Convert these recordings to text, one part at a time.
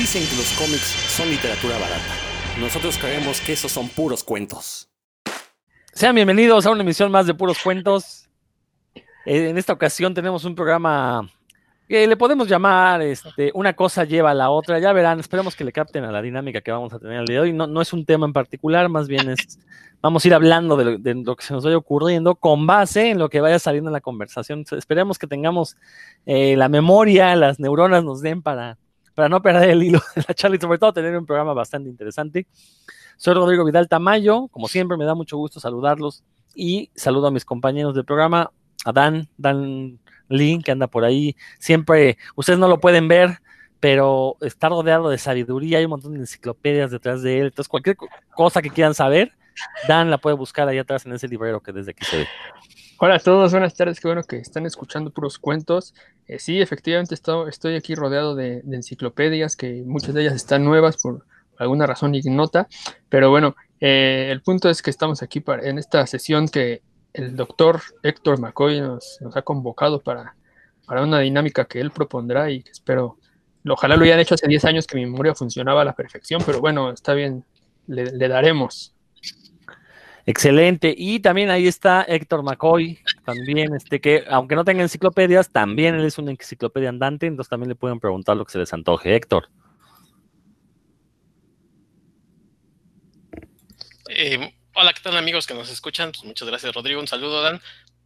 Dicen que los cómics son literatura barata. Nosotros creemos que esos son puros cuentos. Sean bienvenidos a una emisión más de Puros Cuentos. Eh, en esta ocasión tenemos un programa que le podemos llamar este, Una cosa lleva a la otra. Ya verán, esperemos que le capten a la dinámica que vamos a tener el día de hoy. No, es un tema en particular, más bien es, vamos a ir hablando de lo, de lo, que se nos vaya ocurriendo con base en lo que vaya saliendo en la conversación. Esperemos que tengamos eh, la memoria, las neuronas nos den para, para no perder el hilo de la charla y sobre todo tener un programa bastante interesante. Soy Rodrigo Vidal Tamayo, como siempre me da mucho gusto saludarlos y saludo a mis compañeros del programa, a Dan, Dan Lee, que anda por ahí. Siempre, ustedes no lo pueden ver, pero está rodeado de sabiduría, hay un montón de enciclopedias detrás de él. Entonces, cualquier cosa que quieran saber, Dan la puede buscar ahí atrás en ese librero que desde aquí se ve. Hola a todos, buenas tardes, qué bueno que están escuchando puros cuentos. Eh, sí, efectivamente estoy, aquí rodeado de, enciclopedias, que muchas de ellas están nuevas por alguna razón ignota, pero bueno, eh, el punto es que estamos aquí para, en esta sesión que el doctor Héctor McCoy nos, ha convocado para, para, una dinámica que él propondrá y que espero, ojalá lo hayan hecho hace 10 años que mi memoria funcionaba a la perfección, pero bueno, está bien, le daremos. Excelente. Y también ahí está Héctor McCoy, también, este que, aunque no tenga enciclopedias, también él es una enciclopedia andante, entonces también le pueden preguntar lo que se les antoje. Héctor. Eh, hola, ¿qué tal amigos que nos escuchan? Pues muchas gracias, Rodrigo. Un saludo, Dan.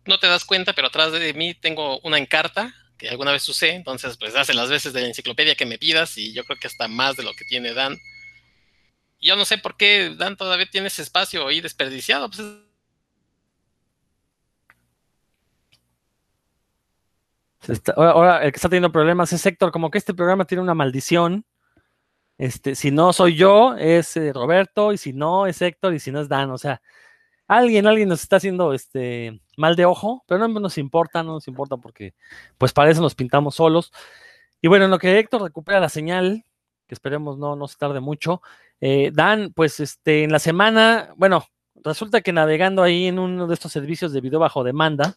No te das cuenta, pero atrás de mí tengo una encarta que alguna vez usé, entonces pues hace las veces de la enciclopedia que me pidas y yo creo que hasta más de lo que tiene Dan. Yo no sé por qué Dan todavía tiene ese espacio ahí desperdiciado. Pues ahora, el que está teniendo problemas es Héctor, como que este programa tiene una maldición. Este, si no soy yo, es eh, Roberto, y si no, es Héctor, y si no es Dan. O sea, alguien, alguien nos está haciendo este mal de ojo, pero no nos importa, no nos importa porque, pues para eso nos pintamos solos. Y bueno, en lo que Héctor recupera la señal, que esperemos no, no se tarde mucho, eh, Dan, pues este, en la semana, bueno, resulta que navegando ahí en uno de estos servicios de video bajo demanda,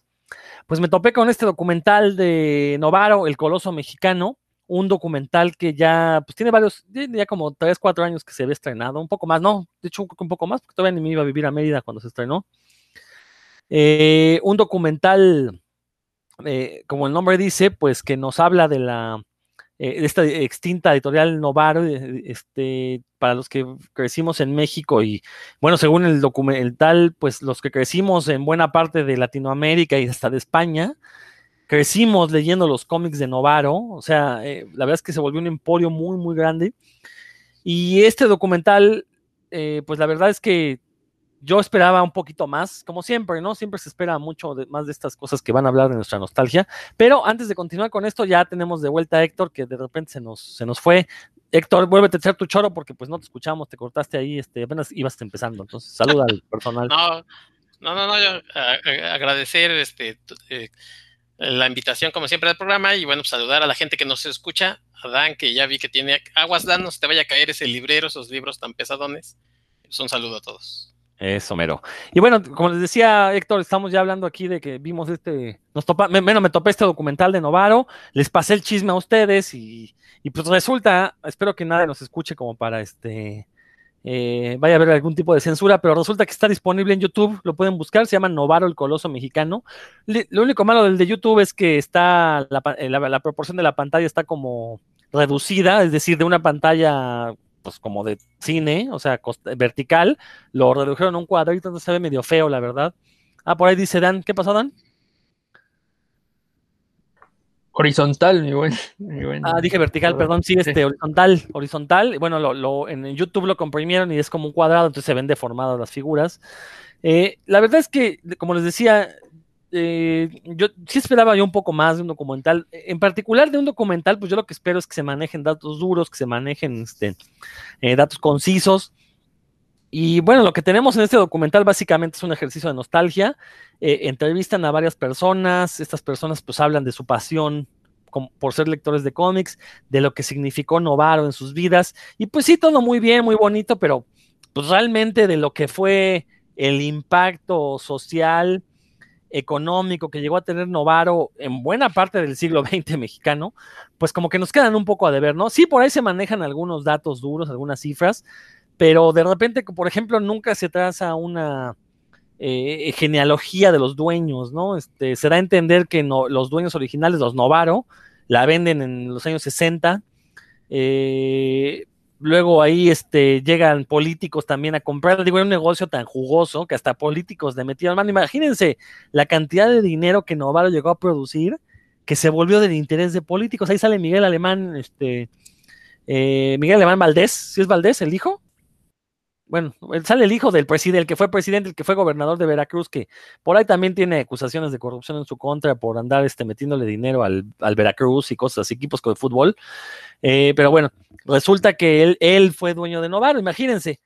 pues me topé con este documental de Novaro, el coloso mexicano, un documental que ya, pues tiene varios, ya como 3, 4 años que se ve estrenado, un poco más, no, de hecho un poco más, porque todavía ni me iba a vivir a Mérida cuando se estrenó. Eh, un documental, eh, como el nombre dice, pues que nos habla de la, eh, esta extinta editorial Novaro, este, para los que crecimos en México y, bueno, según el documental, pues los que crecimos en buena parte de Latinoamérica y hasta de España, crecimos leyendo los cómics de Novaro, o sea, eh, la verdad es que se volvió un emporio muy, muy grande. Y este documental, eh, pues la verdad es que yo esperaba un poquito más, como siempre, ¿no? Siempre se espera mucho de, más de estas cosas que van a hablar de nuestra nostalgia. Pero antes de continuar con esto, ya tenemos de vuelta a Héctor, que de repente se nos, se nos fue. Héctor, vuélvete a echar tu choro porque pues no te escuchamos, te cortaste ahí, este, apenas ibas empezando. Entonces, saluda al personal. No, no, no, no yo, a, a, agradecer este, eh, la invitación, como siempre, del programa y bueno, pues, saludar a la gente que nos escucha, a Dan, que ya vi que tiene aguas, Dan, no se te vaya a caer ese librero, esos libros tan pesadones. Pues un saludo a todos. Eso, mero. Y bueno, como les decía Héctor, estamos ya hablando aquí de que vimos este, nos topa, me, bueno, me topé este documental de Novaro, les pasé el chisme a ustedes y, y pues resulta, espero que nadie nos escuche como para este, eh, vaya a haber algún tipo de censura, pero resulta que está disponible en YouTube, lo pueden buscar, se llama Novaro el Coloso Mexicano. Lo único malo del de YouTube es que está, la, la, la proporción de la pantalla está como reducida, es decir, de una pantalla pues como de cine, o sea, vertical, lo redujeron a un cuadrito, entonces se ve medio feo, la verdad. Ah, por ahí dice Dan, ¿qué pasó, Dan? Horizontal, mi buen, mi buen. Ah, dije vertical, perdón, sí, este, sí. horizontal, horizontal. Bueno, lo, lo, en YouTube lo comprimieron y es como un cuadrado, entonces se ven deformadas las figuras. Eh, la verdad es que, como les decía, eh, yo sí esperaba yo un poco más de un documental. En particular de un documental, pues yo lo que espero es que se manejen datos duros, que se manejen este, eh, datos concisos. Y bueno, lo que tenemos en este documental básicamente es un ejercicio de nostalgia. Eh, entrevistan a varias personas, estas personas pues hablan de su pasión por ser lectores de cómics, de lo que significó Novaro en sus vidas. Y pues sí, todo muy bien, muy bonito, pero pues realmente de lo que fue el impacto social económico que llegó a tener Novaro en buena parte del siglo XX mexicano, pues como que nos quedan un poco a deber, ¿no? Sí, por ahí se manejan algunos datos duros, algunas cifras, pero de repente, por ejemplo, nunca se traza una eh, genealogía de los dueños, ¿no? Este, se da a entender que no, los dueños originales, los Novaro, la venden en los años 60. Eh, luego ahí este, llegan políticos también a comprar. Digo, era un negocio tan jugoso que hasta políticos le metieron mano. Imagínense la cantidad de dinero que Novaro llegó a producir que se volvió del interés de políticos. Ahí sale Miguel Alemán, este, eh, Miguel Alemán Valdés, ¿sí es Valdés el hijo? Bueno, sale el hijo del presidente, el que fue presidente, el que fue gobernador de Veracruz, que por ahí también tiene acusaciones de corrupción en su contra por andar este, metiéndole dinero al, Veracruz y cosas, equipos de fútbol. Eh, pero bueno, resulta que él, él fue dueño de Novaro, imagínense,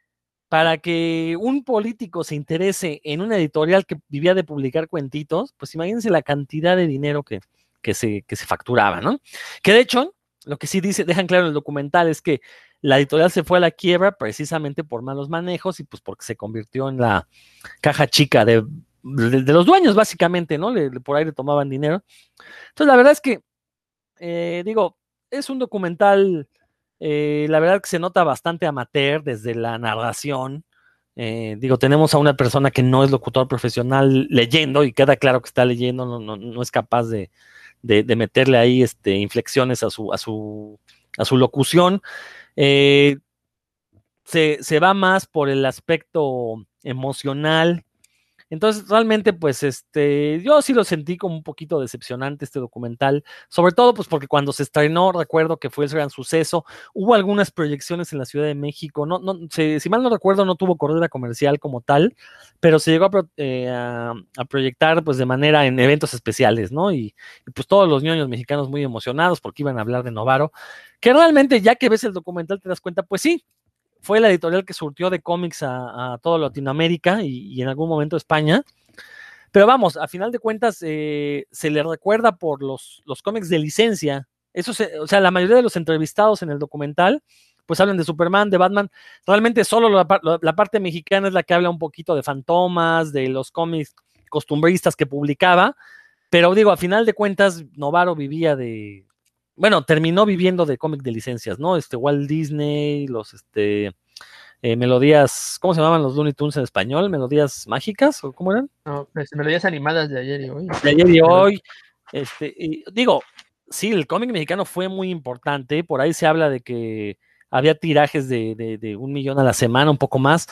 para que un político se interese en una editorial que vivía de publicar cuentitos, pues imagínense la cantidad de dinero que, que, se, que se facturaba, ¿no? Que de hecho, lo que sí dice, dejan claro en el documental es que la editorial se fue a la quiebra precisamente por malos manejos y pues porque se convirtió en la caja chica de, los dueños, básicamente, ¿no? por ahí le tomaban dinero. Entonces, la verdad es que, eh, digo, es un documental, eh, la verdad que se nota bastante amateur desde la narración. Eh, digo, tenemos a una persona que no es locutor profesional leyendo y queda claro que está leyendo, no, no, no es capaz de, de, meterle ahí este, inflexiones a su, a su, a su locución. Eh, se, se, va más por el aspecto emocional, entonces, realmente, pues, este, yo sí lo sentí como un poquito decepcionante este documental, sobre todo, pues, porque cuando se estrenó, recuerdo que fue el gran suceso, hubo algunas proyecciones en la Ciudad de México, no, no, si, mal no recuerdo, no tuvo corrida comercial como tal, pero se llegó a, eh, proyectar, pues, de manera en eventos especiales, ¿no? Y, y, pues todos los niños mexicanos muy emocionados porque iban a hablar de Novaro, que realmente, ya que ves el documental, te das cuenta, pues sí, fue la editorial que surtió de cómics a, toda Latinoamérica y, en algún momento España. Pero vamos, a final de cuentas, eh, se le recuerda por los, los cómics de licencia. Eso o sea, la mayoría de los entrevistados en el documental, pues hablan de Superman, de Batman. Realmente solo la, la parte mexicana es la que habla un poquito de fantomas, de los cómics costumbristas que publicaba. Pero digo, a final de cuentas, Novaro vivía de, bueno, terminó viviendo de cómic de licencias, ¿no? Este Walt Disney, los este eh, melodías, ¿cómo se llamaban los Looney Tunes en español? ¿Melodías mágicas o cómo eran? No, pues, melodías animadas de ayer y hoy. De ayer y hoy. Este, y digo, sí, el cómic mexicano fue muy importante, por ahí se habla de que había tirajes de, de, de un millón a la semana, un poco más,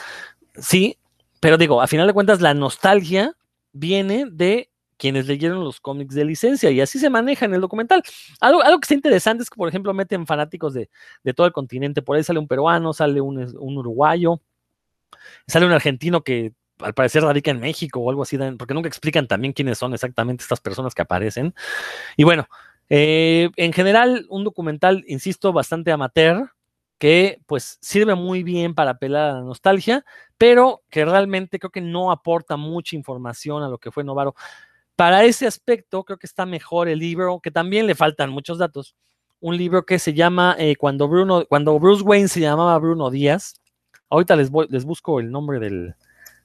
sí, pero digo, a final de cuentas la nostalgia viene de quienes leyeron los cómics de licencia y así se maneja en el documental. Algo, que está interesante es que, por ejemplo, meten fanáticos de, todo el continente. Por ahí sale un peruano, sale un, uruguayo, sale un argentino que al parecer radica en México o algo así, porque nunca explican también quiénes son exactamente estas personas que aparecen. Y bueno, eh, en general, un documental, insisto, bastante amateur, que pues sirve muy bien para apelar a la nostalgia, pero que realmente creo que no aporta mucha información a lo que fue Novaro. Para ese aspecto, creo que está mejor el libro, que también le faltan muchos datos. Un libro que se llama eh, cuando, Bruno, cuando Bruce Wayne se llamaba Bruno Díaz. Ahorita les, les busco el nombre del,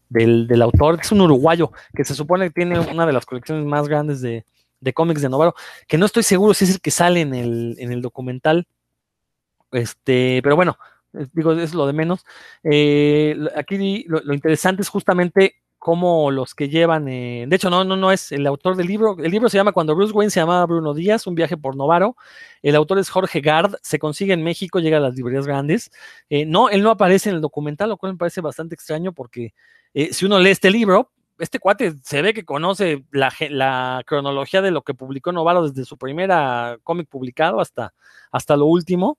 del, autor, que es un uruguayo, que se supone que tiene una de las colecciones más grandes de, cómics de Novaro, que no estoy seguro si es el que sale en el, en el documental. Este, pero bueno, digo, es lo de menos. Eh, aquí lo, interesante es justamente como los que llevan, eh, de hecho no, no, no es el autor del libro, el libro se llama Cuando Bruce Wayne se llamaba Bruno Díaz, un viaje por Novaro, el autor es Jorge Gard, se consigue en México, llega a las librerías grandes, eh, no, él no aparece en el documental, lo cual me parece bastante extraño porque eh, si uno lee este libro, este cuate se ve que conoce la, cronología de lo que publicó Novaro desde su primera cómic publicado hasta, hasta lo último.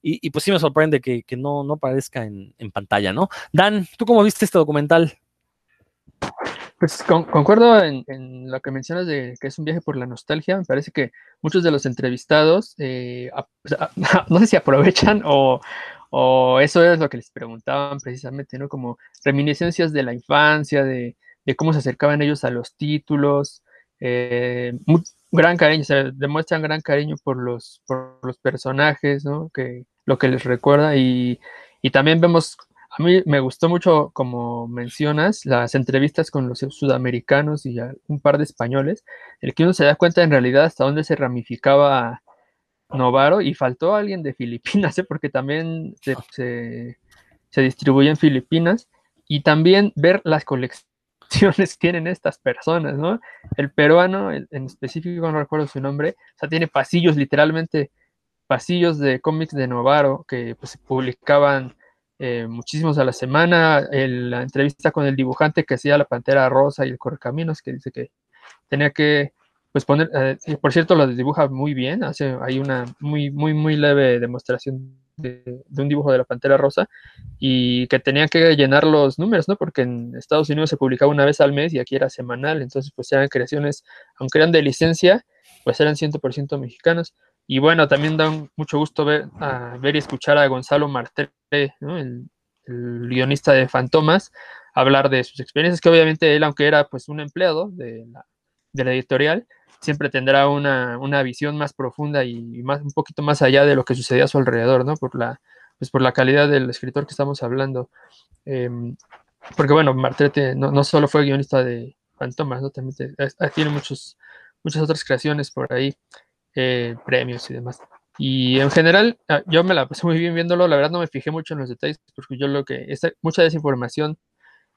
Y, pues sí me sorprende que, no, no aparezca en, en, pantalla, ¿no? Dan, ¿tú cómo viste este documental? Pues concuerdo en, lo que mencionas de que es un viaje por la nostalgia. Me parece que muchos de los entrevistados, eh, no sé si aprovechan o, eso es lo que les preguntaban precisamente, ¿no? Como reminiscencias de la infancia, de, cómo se acercaban ellos a los títulos. Eh, gran cariño, se demuestran gran cariño por los, personajes, ¿no? Que, lo que les recuerda y también vemos a mí me gustó mucho, como mencionas, las entrevistas con los sudamericanos y un par de españoles, el que uno se da cuenta en realidad hasta dónde se ramificaba Novaro y faltó alguien de Filipinas, ¿eh? porque también se, se, distribuye en Filipinas y también ver las colecciones que tienen estas personas, ¿no? El peruano, en específico, no recuerdo su nombre, o sea, tiene pasillos, literalmente pasillos de cómics de Novaro que pues, se publicaban eh, muchísimos a la semana. la entrevista con el dibujante que hacía la Pantera Rosa y el Correcaminos, que dice que tenía que pues poner, eh, por cierto, lo dibuja muy bien, hace, hay una muy, muy, muy leve demostración de, un dibujo de la Pantera Rosa y que tenía que llenar los números, ¿no? Porque en Estados Unidos se publicaba una vez al mes y aquí era semanal, entonces pues eran creaciones, aunque eran de licencia, pues eran 100% mexicanos. Y bueno, también da mucho gusto ver, ver y escuchar a Gonzalo Martel, ¿no? el, el, guionista de Fantomas, hablar de sus experiencias, que obviamente él, aunque era pues un empleado de la, de la editorial, siempre tendrá una, una, visión más profunda y más, un poquito más allá de lo que sucedía a su alrededor, ¿no? Por la, pues por la calidad del escritor que estamos hablando. Em, porque bueno, Martrete no, no, solo fue guionista de Fantomas, ¿no? También tiene muchos, muchas otras creaciones por ahí, eh, premios y demás. Y en general, ah, yo me la pasé muy bien viéndolo, la verdad no me fijé mucho en los detalles, porque yo lo que, esta, mucha desinformación,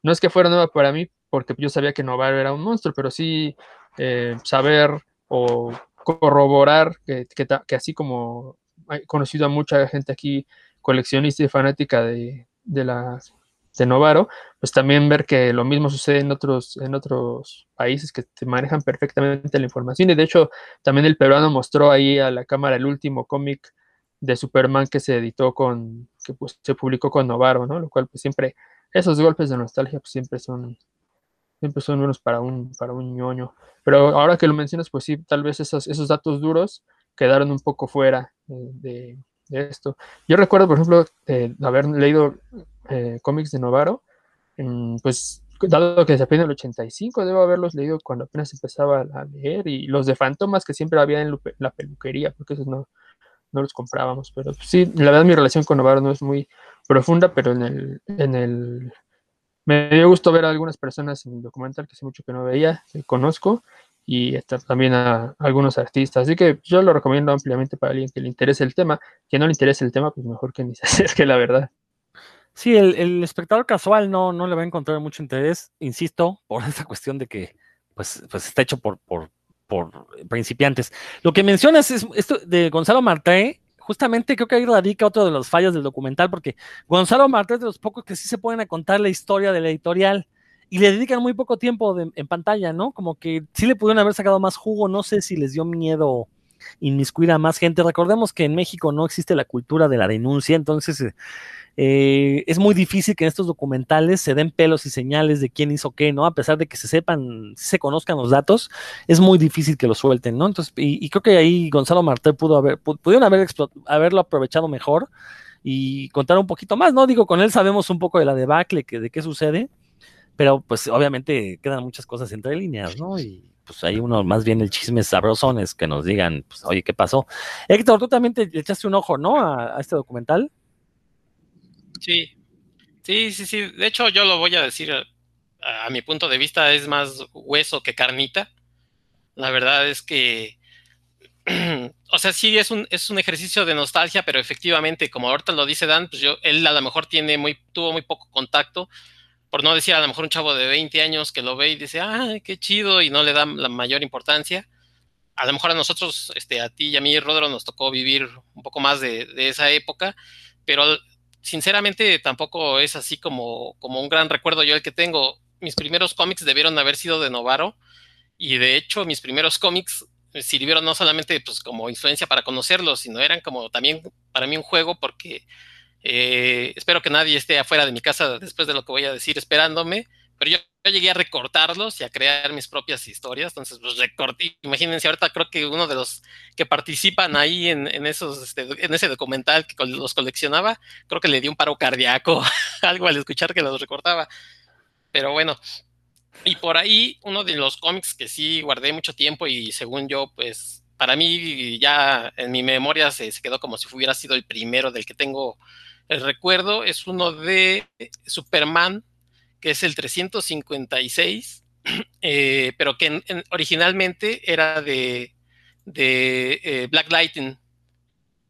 no es que fuera nueva para mí, porque yo sabía que Novaro era un monstruo, pero sí eh, saber o corroborar que, así como he conocido a mucha gente aquí, coleccionista y fanática de, de, la, de Novaro, pues también ver que lo mismo sucede en otros, en otros países que te manejan perfectamente la información. Y de hecho, también el peruano mostró ahí a la cámara el último cómic de Superman que se editó con, que pues, se publicó con Novaro, ¿no? Lo cual pues siempre, esos golpes de nostalgia pues siempre son, siempre son buenos para un, para un ñoño. Pero ahora que lo mencionas, pues sí, tal vez esos, esos datos duros quedaron un poco fuera de, esto. Yo recuerdo, por ejemplo, haber leído eh, cómics de Novaro, pues dado que se apenas el 85, debo haberlos leído cuando apenas empezaba a leer, y los de Fantomas que siempre había en la peluquería, porque esos no, no los comprábamos, pero sí, la verdad mi relación con Novaro no es muy profunda, pero en el, en el me dio gusto ver a algunas personas en el documental que hace mucho que no veía, que conozco, y también a, algunos artistas. Así que yo lo recomiendo ampliamente para alguien que le interese el tema. Que no le interese el tema, pues mejor que ni se acerque, la verdad. Sí, el, espectador casual no, no le va a encontrar mucho interés, insisto, por esa cuestión de que pues, pues está hecho por, por, por principiantes. Lo que mencionas es esto de Gonzalo Marté, justamente creo que ahí radica otro de los fallos del documental, porque Gonzalo Martínez de los pocos que sí se pueden a contar la historia de la editorial y le dedican muy poco tiempo en pantalla, ¿no? Como que sí le pudieron haber sacado más jugo, no sé si les dio miedo inmiscuir a más gente. Recordemos que en México no existe la cultura de la denuncia, entonces eh, eh, es muy difícil que en estos documentales se den pelos y señales de quién hizo qué, ¿no? A pesar de que se sepan, se conozcan los datos, es muy difícil que lo suelten, ¿no? Entonces, y, creo que ahí Gonzalo Martel pudo haber, pudieron haber haberlo aprovechado mejor y contar un poquito más, ¿no? Digo, con él sabemos un poco de la debacle, que, de qué sucede, pero pues obviamente quedan muchas cosas entre líneas, ¿no? Y pues ahí uno más bien el chisme sabrosones que nos digan, pues, oye, ¿qué pasó? Héctor, tú también te echaste un ojo, ¿no? a este documental. Sí, sí, sí, sí. De hecho, yo lo voy a decir a, mi punto de vista, es más hueso que carnita. La verdad es que, o sea, sí es un, es un ejercicio de nostalgia, pero efectivamente, como ahorita lo dice Dan, pues yo, él a lo mejor tiene muy, tuvo muy poco contacto, por no decir a lo mejor un chavo de 20 años que lo ve y dice, ah, qué chido, y no le da la mayor importancia. A lo mejor a nosotros, este, a ti y a mí, Rodro, nos tocó vivir un poco más de, de esa época, pero sinceramente tampoco es así como, como un gran recuerdo yo el que tengo. Mis primeros cómics debieron haber sido de Novaro y de hecho mis primeros cómics sirvieron no solamente pues, como influencia para conocerlos, sino eran como también para mí un juego porque eh, espero que nadie esté afuera de mi casa después de lo que voy a decir esperándome, pero yo, llegué a recortarlos y a crear mis propias historias, entonces pues recorté, imagínense ahorita creo que uno de los que participan ahí en, esos, este, en ese documental que los coleccionaba, creo que le dio un paro cardíaco, algo al escuchar que los recortaba, pero bueno, y por ahí uno de los cómics que sí guardé mucho tiempo y según yo pues para mí ya en mi memoria se, se, quedó como si hubiera sido el primero del que tengo el recuerdo. Es uno de Superman, que es el 356, eh, pero que en, en, originalmente era de, de eh, Black Lightning,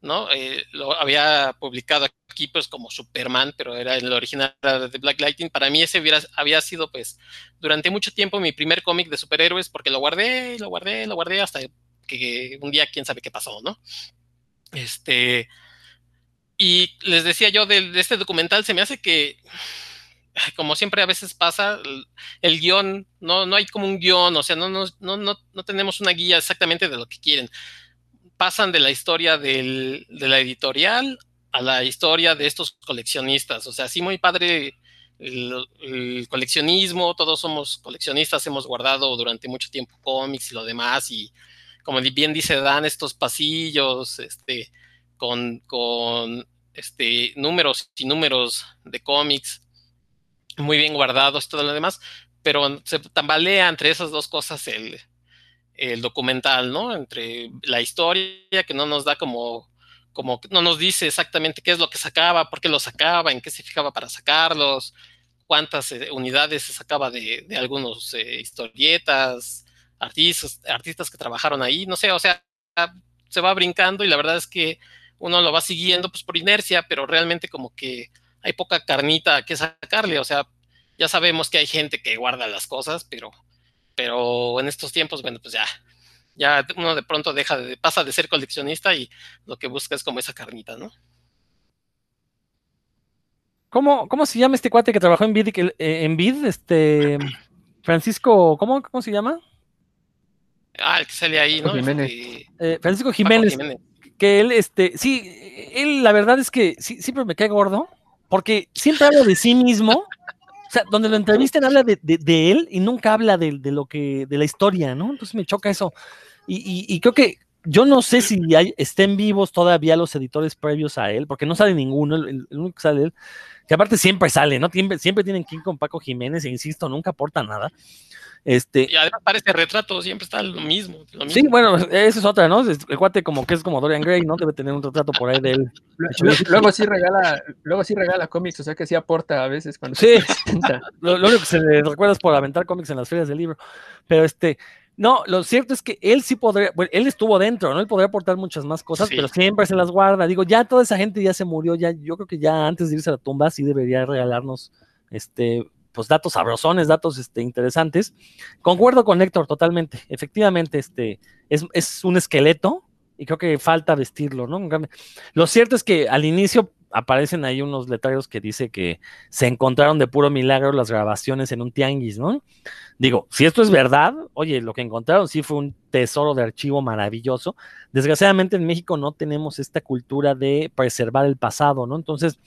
¿no? Eh, lo había publicado aquí pues como Superman, pero era el original de Black Lightning. Para mí ese hubiera, había sido pues durante mucho tiempo mi primer cómic de superhéroes porque lo guardé, lo guardé, lo guardé hasta que un día quién sabe qué pasó, ¿no? Este, y les decía yo de, este documental, se me hace que como siempre a veces pasa, el, el, guion, no, no hay como un guion, o sea, no, no, no, no, tenemos una guía exactamente de lo que quieren. Pasan de la historia del, de la editorial a la historia de estos coleccionistas, o sea, sí muy padre el, el, coleccionismo, todos somos coleccionistas, hemos guardado durante mucho tiempo cómics y lo demás, y como bien dice Dan, estos pasillos, este, con, con este, números y números de cómics, muy bien guardados, todo lo demás, pero se tambalea entre esas dos cosas el, el documental, ¿no? Entre la historia que no nos da como, como, no nos dice exactamente qué es lo que sacaba, por qué lo sacaba, en qué se fijaba para sacarlos, cuántas eh, unidades se sacaba de, de algunos eh, historietas, artistas, artistas que trabajaron ahí, no sé, o sea, se va brincando y la verdad es que uno lo va siguiendo pues por inercia, pero realmente como que hay poca carnita que sacarle, o sea, ya sabemos que hay gente que guarda las cosas, pero, pero en estos tiempos, bueno, pues ya, ya uno de pronto deja de, pasa de ser coleccionista y lo que busca es como esa carnita, ¿no? ¿Cómo, cómo se llama este cuate que trabajó en BID, en BID este, Francisco, ¿cómo, cómo se llama? Ah, el que sale ahí, ¿no? Jiménez. Eh, Francisco Jiménez, Jiménez, que él, este, sí, él la verdad es que sí, siempre me cae gordo, porque siempre habla de sí mismo. O sea, donde lo entrevisten habla de, de, de él y nunca habla de, de, lo que, de la historia, ¿no? Entonces me choca eso. Y, y, y creo que yo no sé si hay, estén vivos todavía los editores previos a él, porque no sale ninguno, el, el único que sale él, que aparte siempre sale, ¿no? Siempre, siempre tienen que ir con Paco Jiménez, e insisto, nunca aporta nada. Este, y además parece retrato, siempre está lo mismo, lo mismo. Sí, bueno, esa es otra, ¿no? El cuate como que es como Dorian Gray, ¿no? Debe tener un retrato por ahí de él. Luego, sí regala, luego sí regala cómics, o sea que sí aporta a veces cuando sí. lo, lo, único que se le recuerda es por aventar cómics en las ferias del libro. Pero este, no, lo cierto es que él sí podría, bueno, él estuvo dentro, ¿no? Él podría aportar muchas más cosas, sí. pero siempre se las guarda. Digo, ya toda esa gente ya se murió, ya, yo creo que ya antes de irse a la tumba sí debería regalarnos este pues datos sabrosones, datos este, interesantes. Concuerdo con Héctor totalmente. Efectivamente, este es, un esqueleto y creo que falta vestirlo, ¿no? Lo cierto es que al inicio aparecen ahí unos letreros que dice que se encontraron de puro milagro las grabaciones en un tianguis, ¿no? Digo, si esto es verdad, oye, lo que encontraron sí fue un tesoro de archivo maravilloso. Desgraciadamente en México no tenemos esta cultura de preservar el pasado, ¿no? Entonces,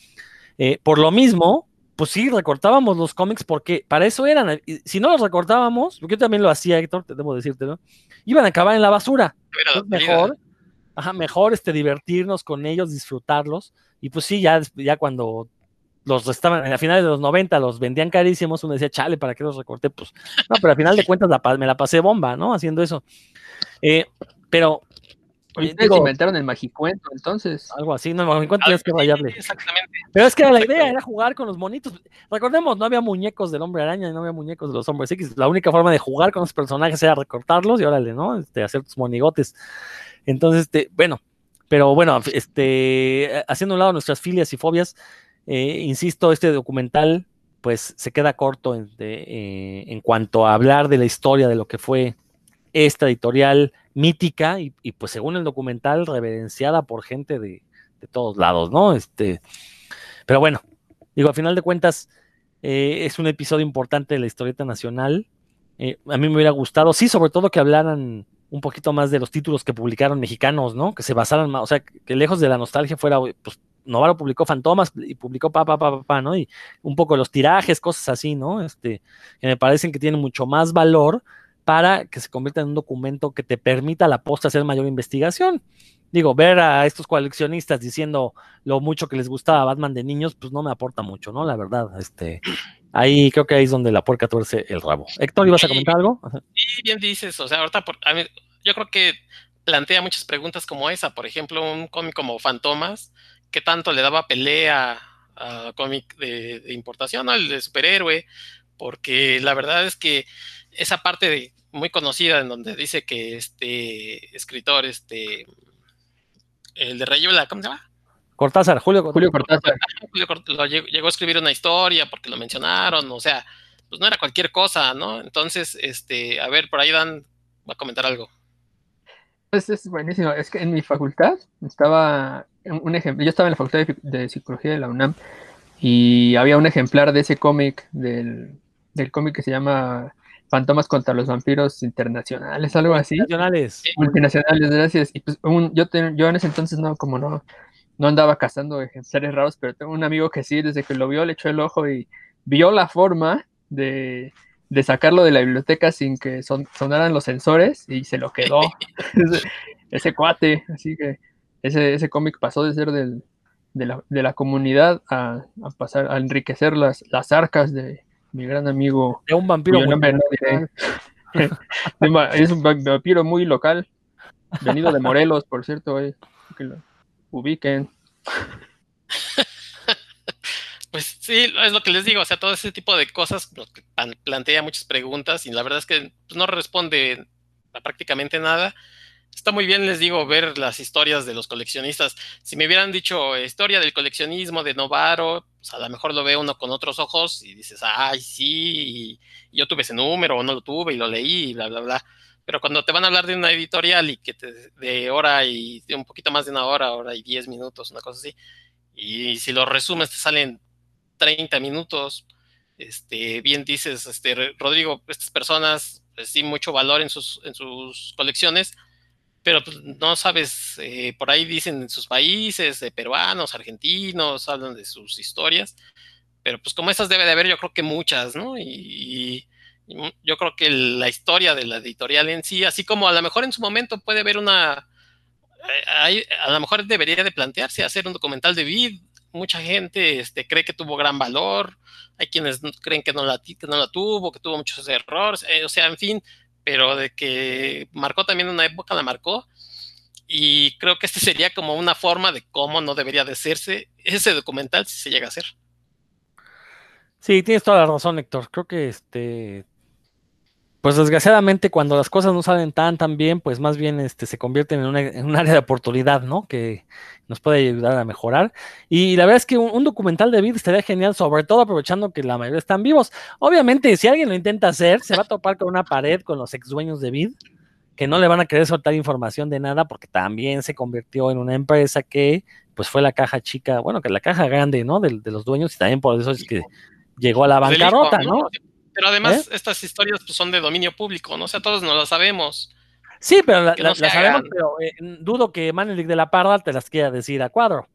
eh, por lo mismo, pues sí, recortábamos los cómics porque para eso eran. Si no los recortábamos, porque yo también lo hacía, Héctor, te debo decirte, ¿no? Iban a acabar en la basura. Entonces, mejor, ajá, mejor este, divertirnos con ellos, disfrutarlos. Y pues sí, ya, ya cuando los estaban, a finales de los 90 los vendían carísimos, uno decía, chale, ¿para qué los recorté? Pues no, pero al final de cuentas la, me la pasé bomba, ¿no? Haciendo eso. Eh, pero Ustedes inventaron el magicuento, entonces. Algo así, no, el magicuento tienes que rayarle. Exactamente. Pero es que la idea era jugar con los monitos. Recordemos, no había muñecos del hombre araña, no había muñecos de los hombres X. La única forma de jugar con los personajes era recortarlos y órale, ¿no? Este, hacer tus monigotes. Entonces, este, bueno, pero bueno, este, haciendo un lado nuestras filias y fobias, eh, insisto, este documental, pues se queda corto en, de, eh, en cuanto a hablar de la historia de lo que fue esta editorial mítica y, y, pues según el documental reverenciada por gente de, de, todos lados, ¿no? Este, pero bueno, digo, al final de cuentas eh, es un episodio importante de la historieta nacional. Eh, a mí me hubiera gustado, sí, sobre todo que hablaran un poquito más de los títulos que publicaron mexicanos, ¿no? Que se basaran más, o sea, que lejos de la nostalgia fuera, pues, Novaro publicó Fantomas y publicó pa, pa, pa, pa, ¿no? Y un poco los tirajes, cosas así, ¿no? Este, que me parecen que tienen mucho más valor para que se convierta en un documento que te permita a la posta hacer mayor investigación. Digo, ver a estos coleccionistas diciendo lo mucho que les gustaba Batman de niños, pues no me aporta mucho, ¿no? La verdad, este, ahí creo que ahí es donde la puerca tuerce el rabo. Héctor, ¿ibas a comentar algo? Sí, bien dices, o sea, ahorita yo creo que plantea muchas preguntas como esa. Por ejemplo, un cómic como Fantomas, ¿qué tanto le daba pelea a cómic de, importación, al de superhéroe? Porque la verdad es que esa parte muy conocida en donde dice que este escritor, este, el de Rayuela, ¿cómo se llama? Cortázar, Julio Cortázar. Julio Cortázar. Julio llegó, llegó, a escribir una historia porque lo mencionaron, o sea, pues no era cualquier cosa, ¿no? Entonces, este, a ver, por ahí Dan va a comentar algo. Pues es buenísimo. Es que en mi facultad estaba un ejemplo. Yo estaba en la facultad de, psicología de la UNAM y había un ejemplar de ese cómic, del, del cómic que se llama Fantomas contra los vampiros internacionales, algo así. Multinacionales. Multinacionales, gracias. Y pues yo, yo en ese entonces no, como no, no andaba cazando ejemplares raros, pero tengo un amigo que sí, desde que lo vio le echó el ojo y vio la forma de, de sacarlo de la biblioteca sin que sonaran los sensores y se lo quedó ese, cuate. Así que ese, ese cómic pasó de ser del, de, la, de, la, comunidad a, a, pasar a enriquecer las, las arcas de mi gran amigo. De un vampiro. es un vampiro muy local, venido de Morelos, por cierto, que lo ubiquen. Pues sí, es lo que les digo, o sea, todo ese tipo de cosas plantea muchas preguntas y la verdad es que pues, no responde a prácticamente nada. Está muy bien, les digo, ver las historias de los coleccionistas. Si me hubieran dicho historia del coleccionismo de Novaro, pues a lo mejor lo ve uno con otros ojos y dices, ay, sí, yo tuve ese número o no lo tuve y lo leí y bla, bla, bla. Pero cuando te van a hablar de una editorial y que te, de hora y de un poquito más de una hora, hora y diez minutos, una cosa así, y si lo resumes te salen 30 minutos. Este, bien dices, este, Rodrigo, estas personas pues, sí mucho valor en sus, en sus colecciones, pero pues, no sabes, eh, por ahí dicen en sus países, de peruanos, argentinos, hablan de sus historias, pero pues como esas debe de haber yo creo que muchas, ¿no? Y, yo creo que la historia de la editorial en sí, así como a lo mejor en su momento puede haber una, eh, a lo mejor debería de plantearse hacer un documental de vid mucha gente este, cree que tuvo gran valor, hay quienes creen que no la, que no la tuvo, que tuvo muchos errores, eh, o sea, en fin, pero de que marcó también una época, la marcó. Y creo que este sería como una forma de cómo no debería de hacerse ese documental si se llega a hacer. Sí, tienes toda la razón, Héctor. Creo que este pues desgraciadamente cuando las cosas no salen tan tan bien, pues más bien este, se convierten en, un área de oportunidad, ¿no? Que nos puede ayudar a mejorar. Y la verdad es que un, documental de vida estaría genial, sobre todo aprovechando que la mayoría están vivos. Obviamente, si alguien lo intenta hacer, se va a topar con una pared con los ex dueños de Vid, que no le van a querer soltar información de nada, porque también se convirtió en una empresa que, pues fue la caja chica, bueno, que la caja grande, ¿no? De, de los dueños, y también por eso es que llegó a la bancarrota, ¿no? Pero además, ¿Eh? estas historias pues, son de dominio público, ¿no? O sea, todos no las sabemos. Sí, pero las sabemos, pero eh, dudo que Manelik de la Parda te las quiera decir a cuadro.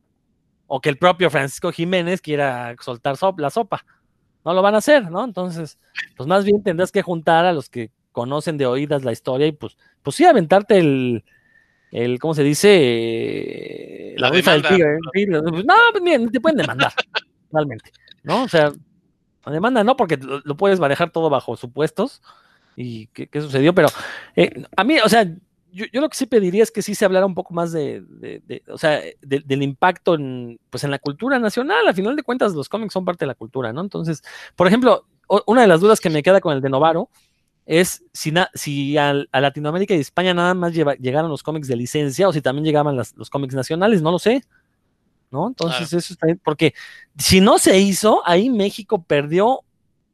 O que el propio Francisco Jiménez quiera soltar la sopa. No lo van a hacer, ¿no? Entonces, pues más bien tendrás que juntar a los que conocen de oídas la historia y pues, pues sí, aventarte el, el ¿cómo se dice? La, rifa del tigre. No, pues bien, te pueden demandar, realmente, ¿no? O sea, demanda no, porque lo, puedes manejar todo bajo supuestos y qué, sucedió, pero eh, a mí, o sea, yo, lo que sí pediría es que sí se hablara un poco más de, o sea, del impacto en, pues en la cultura nacional. A final de cuentas, los cómics son parte de la cultura, ¿no? Entonces, por ejemplo, una de las dudas que me queda con el de Novaro es si, si a, Latinoamérica y España nada más llegaron los cómics de licencia o si también llegaban los cómics nacionales, no lo sé. ¿No? Entonces, eso está bien, porque si no se hizo, ahí México perdió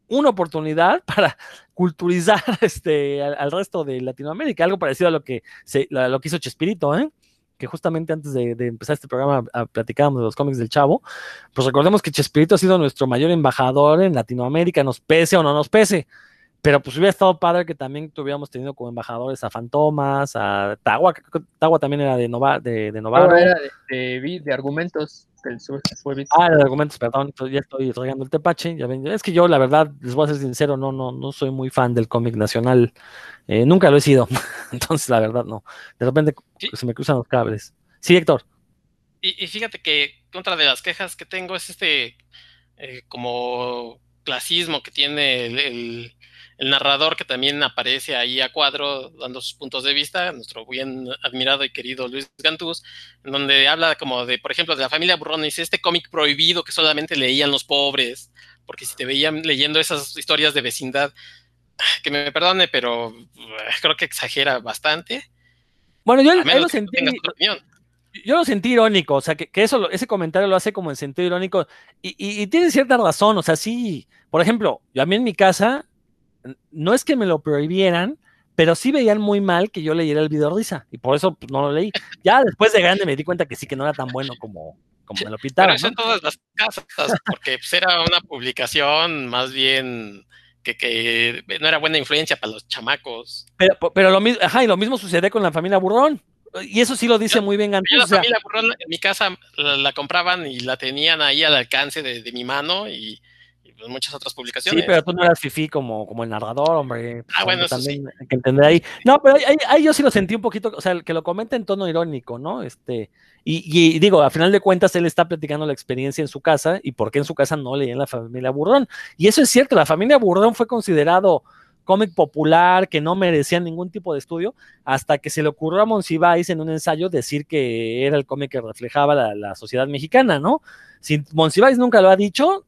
una oportunidad para culturizar este, al, resto de Latinoamérica, algo parecido a lo que, se, lo que hizo Chespirito, ¿eh? que justamente antes de, empezar este programa platicábamos de los cómics del Chavo, pues recordemos que Chespirito ha sido nuestro mayor embajador en Latinoamérica, nos pese o no nos pese. Pero pues hubiera estado padre que también tuviéramos tenido como embajadores a Fantomas, a Tagua, Tagua también era de, Nova, de, de Novaro. era de, de, argumentos del sur, fue Ah, de argumentos, perdón, ya estoy regando el tepache, ya ven, es que yo la verdad, les voy a ser sincero, no, no, no soy muy fan del cómic nacional, eh, nunca lo he sido, entonces la verdad no, de repente se me cruzan los cables. Sí, Héctor. Y, fíjate que otra de las quejas que tengo es este, eh, como clasismo que tiene el el narrador que también aparece ahí a cuadro dando sus puntos de vista, nuestro bien admirado y querido Luis Gantús, en donde habla como de, por ejemplo, de la familia Burrón, dice este cómic prohibido que solamente leían los pobres, porque si te veían leyendo esas historias de vecindad, que me perdone, pero creo que exagera bastante. Bueno, yo lo sentí. Yo lo sentí irónico, o sea, que, eso, ese comentario lo hace como en sentido irónico y, y, tiene cierta razón, o sea, sí, por ejemplo, yo a mí en mi casa, no es que me lo prohibieran, pero sí veían muy mal que yo leyera el video risa y por eso pues, no lo leí. Ya después de grande me di cuenta que sí, que no era tan bueno como, como me lo pintaron. Pero eso en todas las casas, porque pues, era una publicación más bien que, que, no era buena influencia para los chamacos. Pero, pero lo mismo, ajá, y lo mismo sucede con la familia Burrón. Y eso sí lo dice muy bien Gantuz. la familia Burrón en mi casa la, compraban y la tenían ahí al alcance de, de mi mano y, muchas otras publicaciones. Sí, pero tú no eras fifi como, como el narrador, hombre. Ah, bueno, también hay que entender ahí. No, pero ahí, yo sí lo sentí un poquito, o sea, que lo comenta en tono irónico, ¿no? Este, y, digo, a final de cuentas, él está platicando la experiencia en su casa y por qué en su casa no leían la familia Burrón. Y eso es cierto, la familia Burrón fue considerado cómic popular que no merecía ningún tipo de estudio, hasta que se le ocurrió a Monsiváis en un ensayo decir que era el cómic que reflejaba la, la sociedad mexicana, ¿no? Si Monsiváis nunca lo ha dicho,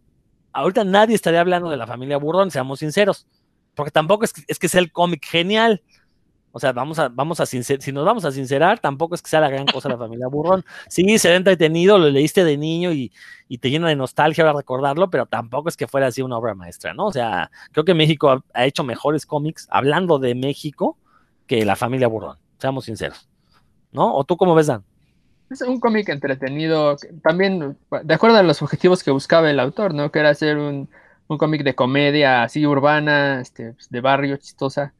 ahorita nadie estaría hablando de la familia Burrón, seamos sinceros, porque tampoco es que, es que sea el cómic genial. O sea, vamos a, vamos a si nos vamos a sincerar, tampoco es que sea la gran cosa la familia Burrón. Sí, se ve entretenido, lo leíste de niño y, te llena de nostalgia ahora recordarlo, pero tampoco es que fuera así una obra maestra, ¿no? O sea, creo que México ha, ha hecho mejores cómics hablando de México que la familia Burrón, seamos sinceros. ¿No? ¿O tú cómo ves, Dan? Es un cómic entretenido, también de acuerdo a los objetivos que buscaba el autor, ¿no? Que era hacer un, cómic de comedia así urbana, este, pues, de barrio, chistosa.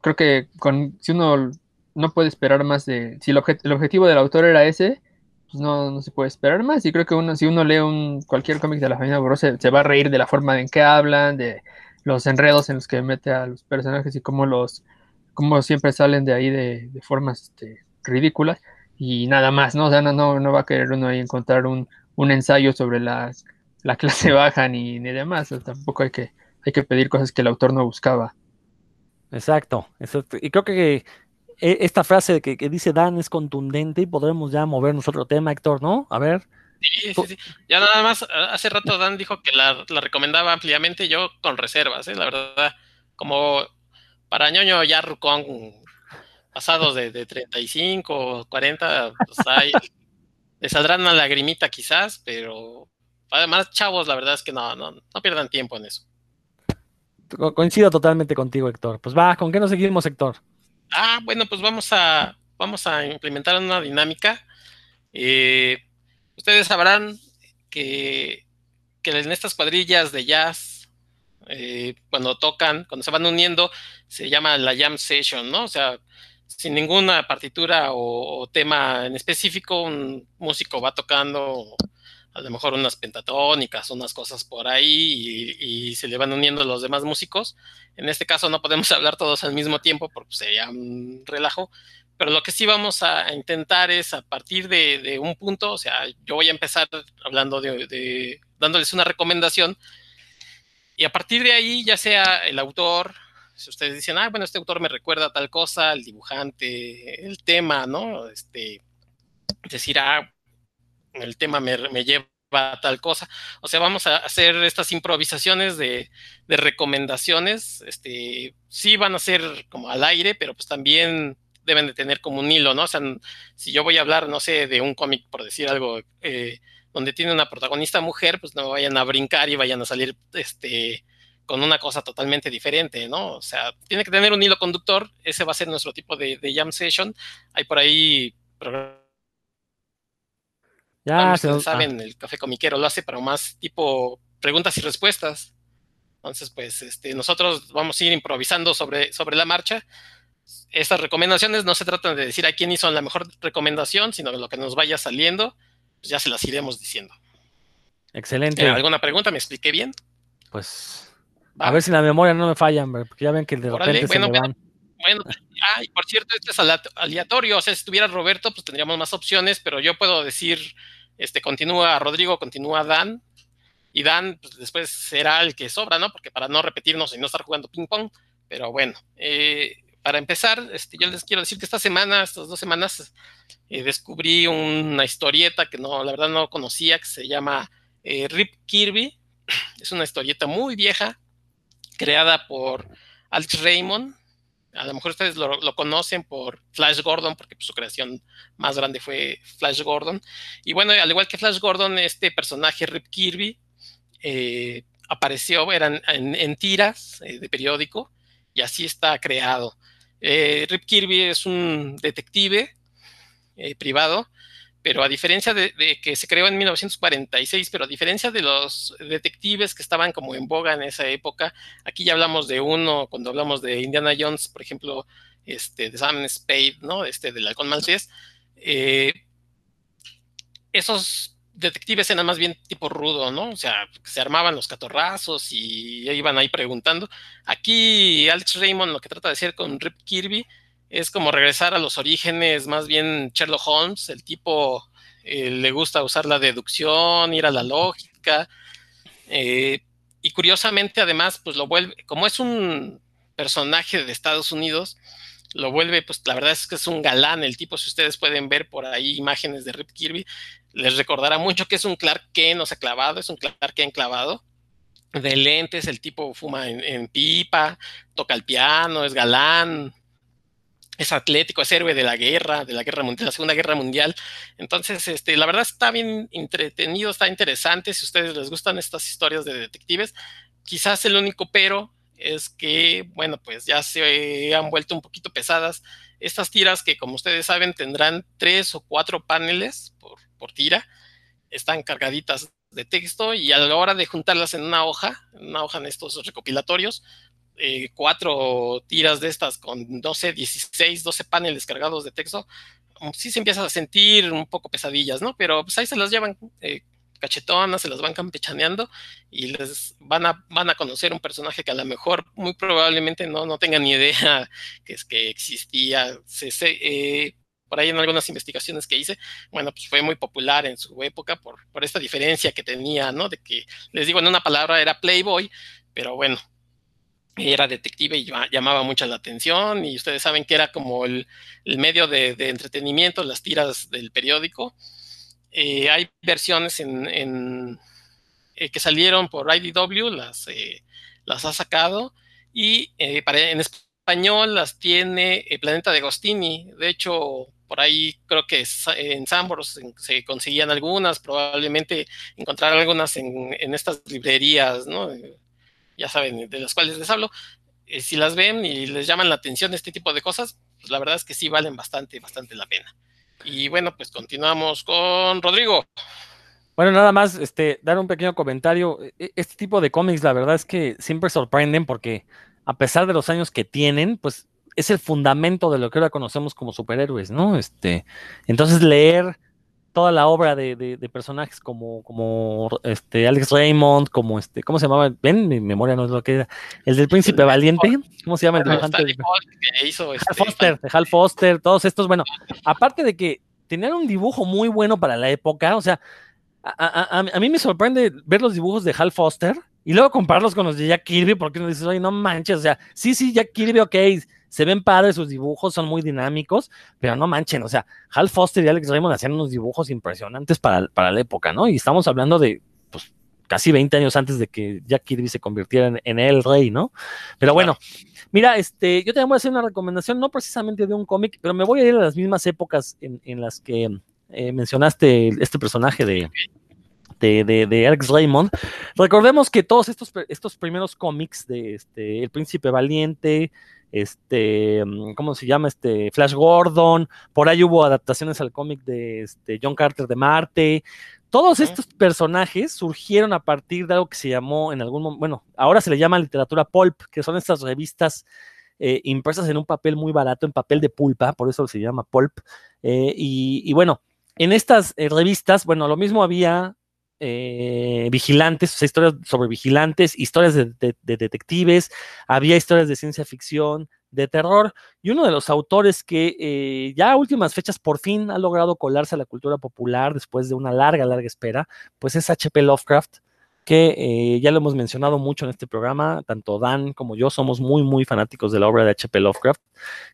Creo que con, si uno no puede esperar más de... Si el, objetivo del autor era ese, pues no, no, se puede esperar más. Y creo que uno, si uno lee un, cualquier cómic de la familia Burro, se, va a reír de la forma en que hablan, de los enredos en los que mete a los personajes y cómo los... cómo siempre salen de ahí de, de formas este, ridículas y nada más, ¿no? O sea, no, no, va a querer uno ahí encontrar un, ensayo sobre la, la clase baja ni, ni demás, tampoco hay que, hay que pedir cosas que el autor no buscaba. Exacto, y creo que e, esta frase que, dice Dan es contundente y podremos ya movernos otro tema, Héctor, ¿no? A ver. Sí, sí, sí. Ya nada más, hace rato Dan dijo que la, la recomendaba ampliamente, yo con reservas, ¿eh? la verdad, como para ñoño ya Rucón pasados de, de 35 40, pues hay, le saldrán una lagrimita quizás, pero además, chavos, la verdad es que no, no, no pierdan tiempo en eso. Coincido totalmente contigo, Héctor. Pues va, ¿con qué nos seguimos, Héctor? Ah, bueno, pues vamos a, vamos a implementar una dinámica. Eh, ustedes sabrán que, que en estas cuadrillas de jazz, eh, cuando tocan, cuando se van uniendo, se llama la jam session, ¿no? O sea, sin ninguna partitura o, tema en específico, un músico va tocando a lo mejor unas pentatónicas, unas cosas por ahí y, se le van uniendo los demás músicos. En este caso no podemos hablar todos al mismo tiempo porque sería un relajo, pero lo que sí vamos a intentar es a partir de, un punto, o sea, yo voy a empezar hablando de, dándoles una recomendación y a partir de ahí, ya sea el autor, si ustedes dicen, ah, bueno, este autor me recuerda a tal cosa, el dibujante, el tema, ¿no? Este, decir, ah, el tema me, lleva a tal cosa. O sea, vamos a hacer estas improvisaciones de, recomendaciones. Este, sí van a ser como al aire, pero pues también deben de tener como un hilo, ¿no? O sea, si yo voy a hablar, no sé, de un cómic, por decir algo, eh, donde tiene una protagonista mujer, pues no vayan a brincar y vayan a salir, este, con una cosa totalmente diferente, ¿no? O sea, tiene que tener un hilo conductor, ese va a ser nuestro tipo de, jam session. Hay por ahí ya, se saben, el café comiquero lo hace para más tipo preguntas y respuestas. Entonces, pues, este, nosotros vamos a ir improvisando sobre, sobre la marcha. Estas recomendaciones no se tratan de decir a quién hizo la mejor recomendación, sino de lo que nos vaya saliendo, pues ya se las iremos diciendo. Excelente. ¿Alguna pregunta? ¿Me expliqué bien? Pues a ver si la memoria no me falla, porque ya ven que de repente bueno, se me van. Bueno, ah, y por cierto, este es aleatorio, o sea, si estuviera Roberto, pues tendríamos más opciones, pero yo puedo decir, este, continúa Rodrigo, continúa Dan, y Dan pues, después será el que sobra, ¿no? Porque para no repetirnos y no estar jugando ping-pong, pero bueno, eh, para empezar, este, yo les quiero decir que esta semana, estas dos semanas, eh, descubrí una historieta que no, la verdad no conocía, que se llama eh, Rip Kirby. Es una historieta muy vieja, creada por Alex Raymond. A lo mejor ustedes lo, conocen por Flash Gordon, porque pues, su creación más grande fue Flash Gordon. Y bueno, al igual que Flash Gordon, este personaje Rip Kirby eh, apareció, eran en, tiras eh, de periódico, y así está creado. Eh, Rip Kirby es un detective privado, pero a diferencia de, que se creó en 1946, pero a diferencia de los detectives que estaban como en boga en esa época, aquí ya hablamos de uno, cuando hablamos de Indiana Jones, por ejemplo, este, de Sam Spade, ¿no? Este, del halcón maltés, esos detectives eran más bien tipo rudo, ¿no? O sea, se armaban los catorrazos y iban ahí preguntando. Aquí Alex Raymond lo que trata de hacer con Rip Kirby es como regresar a los orígenes, más bien Sherlock Holmes, el tipo eh, le gusta usar la deducción, ir a la lógica. Eh, y curiosamente, además, pues lo vuelve, como es un personaje de Estados Unidos, lo vuelve, pues la verdad es que es un galán el tipo, si ustedes pueden ver por ahí imágenes de Rip Kirby, les recordará mucho que es un Clark Kent, o sea, clavado, es un Clark Kent clavado, de lentes, el tipo fuma en, pipa, toca el piano, es galán, es atlético, es héroe de la guerra, de la guerra mundial, la Segunda Guerra Mundial. Entonces, este, la verdad está bien entretenido, está interesante. Si a ustedes les gustan estas historias de detectives, quizás el único pero es que, bueno, pues ya se han vuelto un poquito pesadas. Estas tiras que, como ustedes saben, tendrán tres o cuatro paneles por, tira, están cargaditas de texto y a la hora de juntarlas en una hoja, en una hoja en estos recopilatorios, eh, cuatro tiras de estas con 12, 16, 12 paneles cargados de texto, sí se empieza a sentir un poco pesadillas, ¿no? Pero pues ahí se las llevan eh, cachetonas, se las van campechaneando y les van a, van a conocer un personaje que a lo mejor muy probablemente no, no tengan ni idea que es que existía. Eh, por ahí en algunas investigaciones que hice, bueno, pues fue muy popular en su época por, por esta diferencia que tenía, ¿no? De que, les digo, en una palabra era Playboy, pero bueno, era detective y llamaba mucha la atención y ustedes saben que era como el, medio de, de, entretenimiento, las tiras del periódico eh, hay versiones en, eh, que salieron por IDW, las, eh, las ha sacado, y para, en español las tiene Planeta de Agostini. De hecho, por ahí creo que en Sambors se conseguían algunas, probablemente encontrar algunas en, en estas librerías, ¿no? Ya saben, de las cuales les hablo. si las ven y les llaman la atención este tipo de cosas, pues la verdad es que sí valen bastante, bastante la pena. Y bueno, pues continuamos con Rodrigo. Bueno, nada más, este, dar un pequeño comentario. E, e, este tipo de cómics, la verdad es que siempre sorprenden porque a pesar de los años que tienen, pues es el fundamento de lo que ahora conocemos como superhéroes, ¿no? Este, entonces leer toda la obra de, personajes como, como este Alex Raymond, como este, ¿cómo se llamaba? Ven, mi memoria no es lo que era. El del Príncipe Valiente, ¿cómo se llama el dibujante? De, Hal este, Foster, de Hal Foster, todos estos, bueno, aparte de que tenían un dibujo muy bueno para la época, o sea, a, a, mí me sorprende ver los dibujos de Hal Foster y luego compararlos con los de Jack Kirby, porque uno dice, oye, no manches, o sea, sí, sí, Jack Kirby, ok, se ven padres sus dibujos, son muy dinámicos, pero no manchen, o sea, Hal Foster y Alex Raymond hacían unos dibujos impresionantes para, para la época, ¿no? Y estamos hablando de, pues, casi 20 años antes de que Jack Kirby se convirtiera en, el rey, ¿no? Pero bueno, mira, este, yo te voy a hacer una recomendación, no precisamente de un cómic, pero me voy a ir a las mismas épocas en, las que eh, mencionaste este personaje de, de, de, Alex Raymond. Recordemos que todos estos, estos primeros cómics de este, El Príncipe Valiente, este, mm, ¿cómo se llama? Este, Flash Gordon, por ahí hubo adaptaciones al cómic de este, John Carter de Marte. Todos estos personajes surgieron a partir de algo que se llamó en algún momento, bueno, ahora se le llama literatura pulp, que son estas revistas eh, impresas en un papel muy barato, en papel de pulpa, por eso se llama pulp. Eh, y, bueno, en estas eh, revistas, bueno, lo mismo había eh, vigilantes, o sea, historias sobre vigilantes, historias de, detectives, había historias de ciencia ficción, de terror, y uno de los autores que eh, ya a últimas fechas por fin ha logrado colarse a la cultura popular después de una larga, larga espera, pues es H.P. Lovecraft. Que eh, ya lo hemos mencionado mucho en este programa, tanto Dan como yo somos muy, muy fanáticos de la obra de H.P. Lovecraft,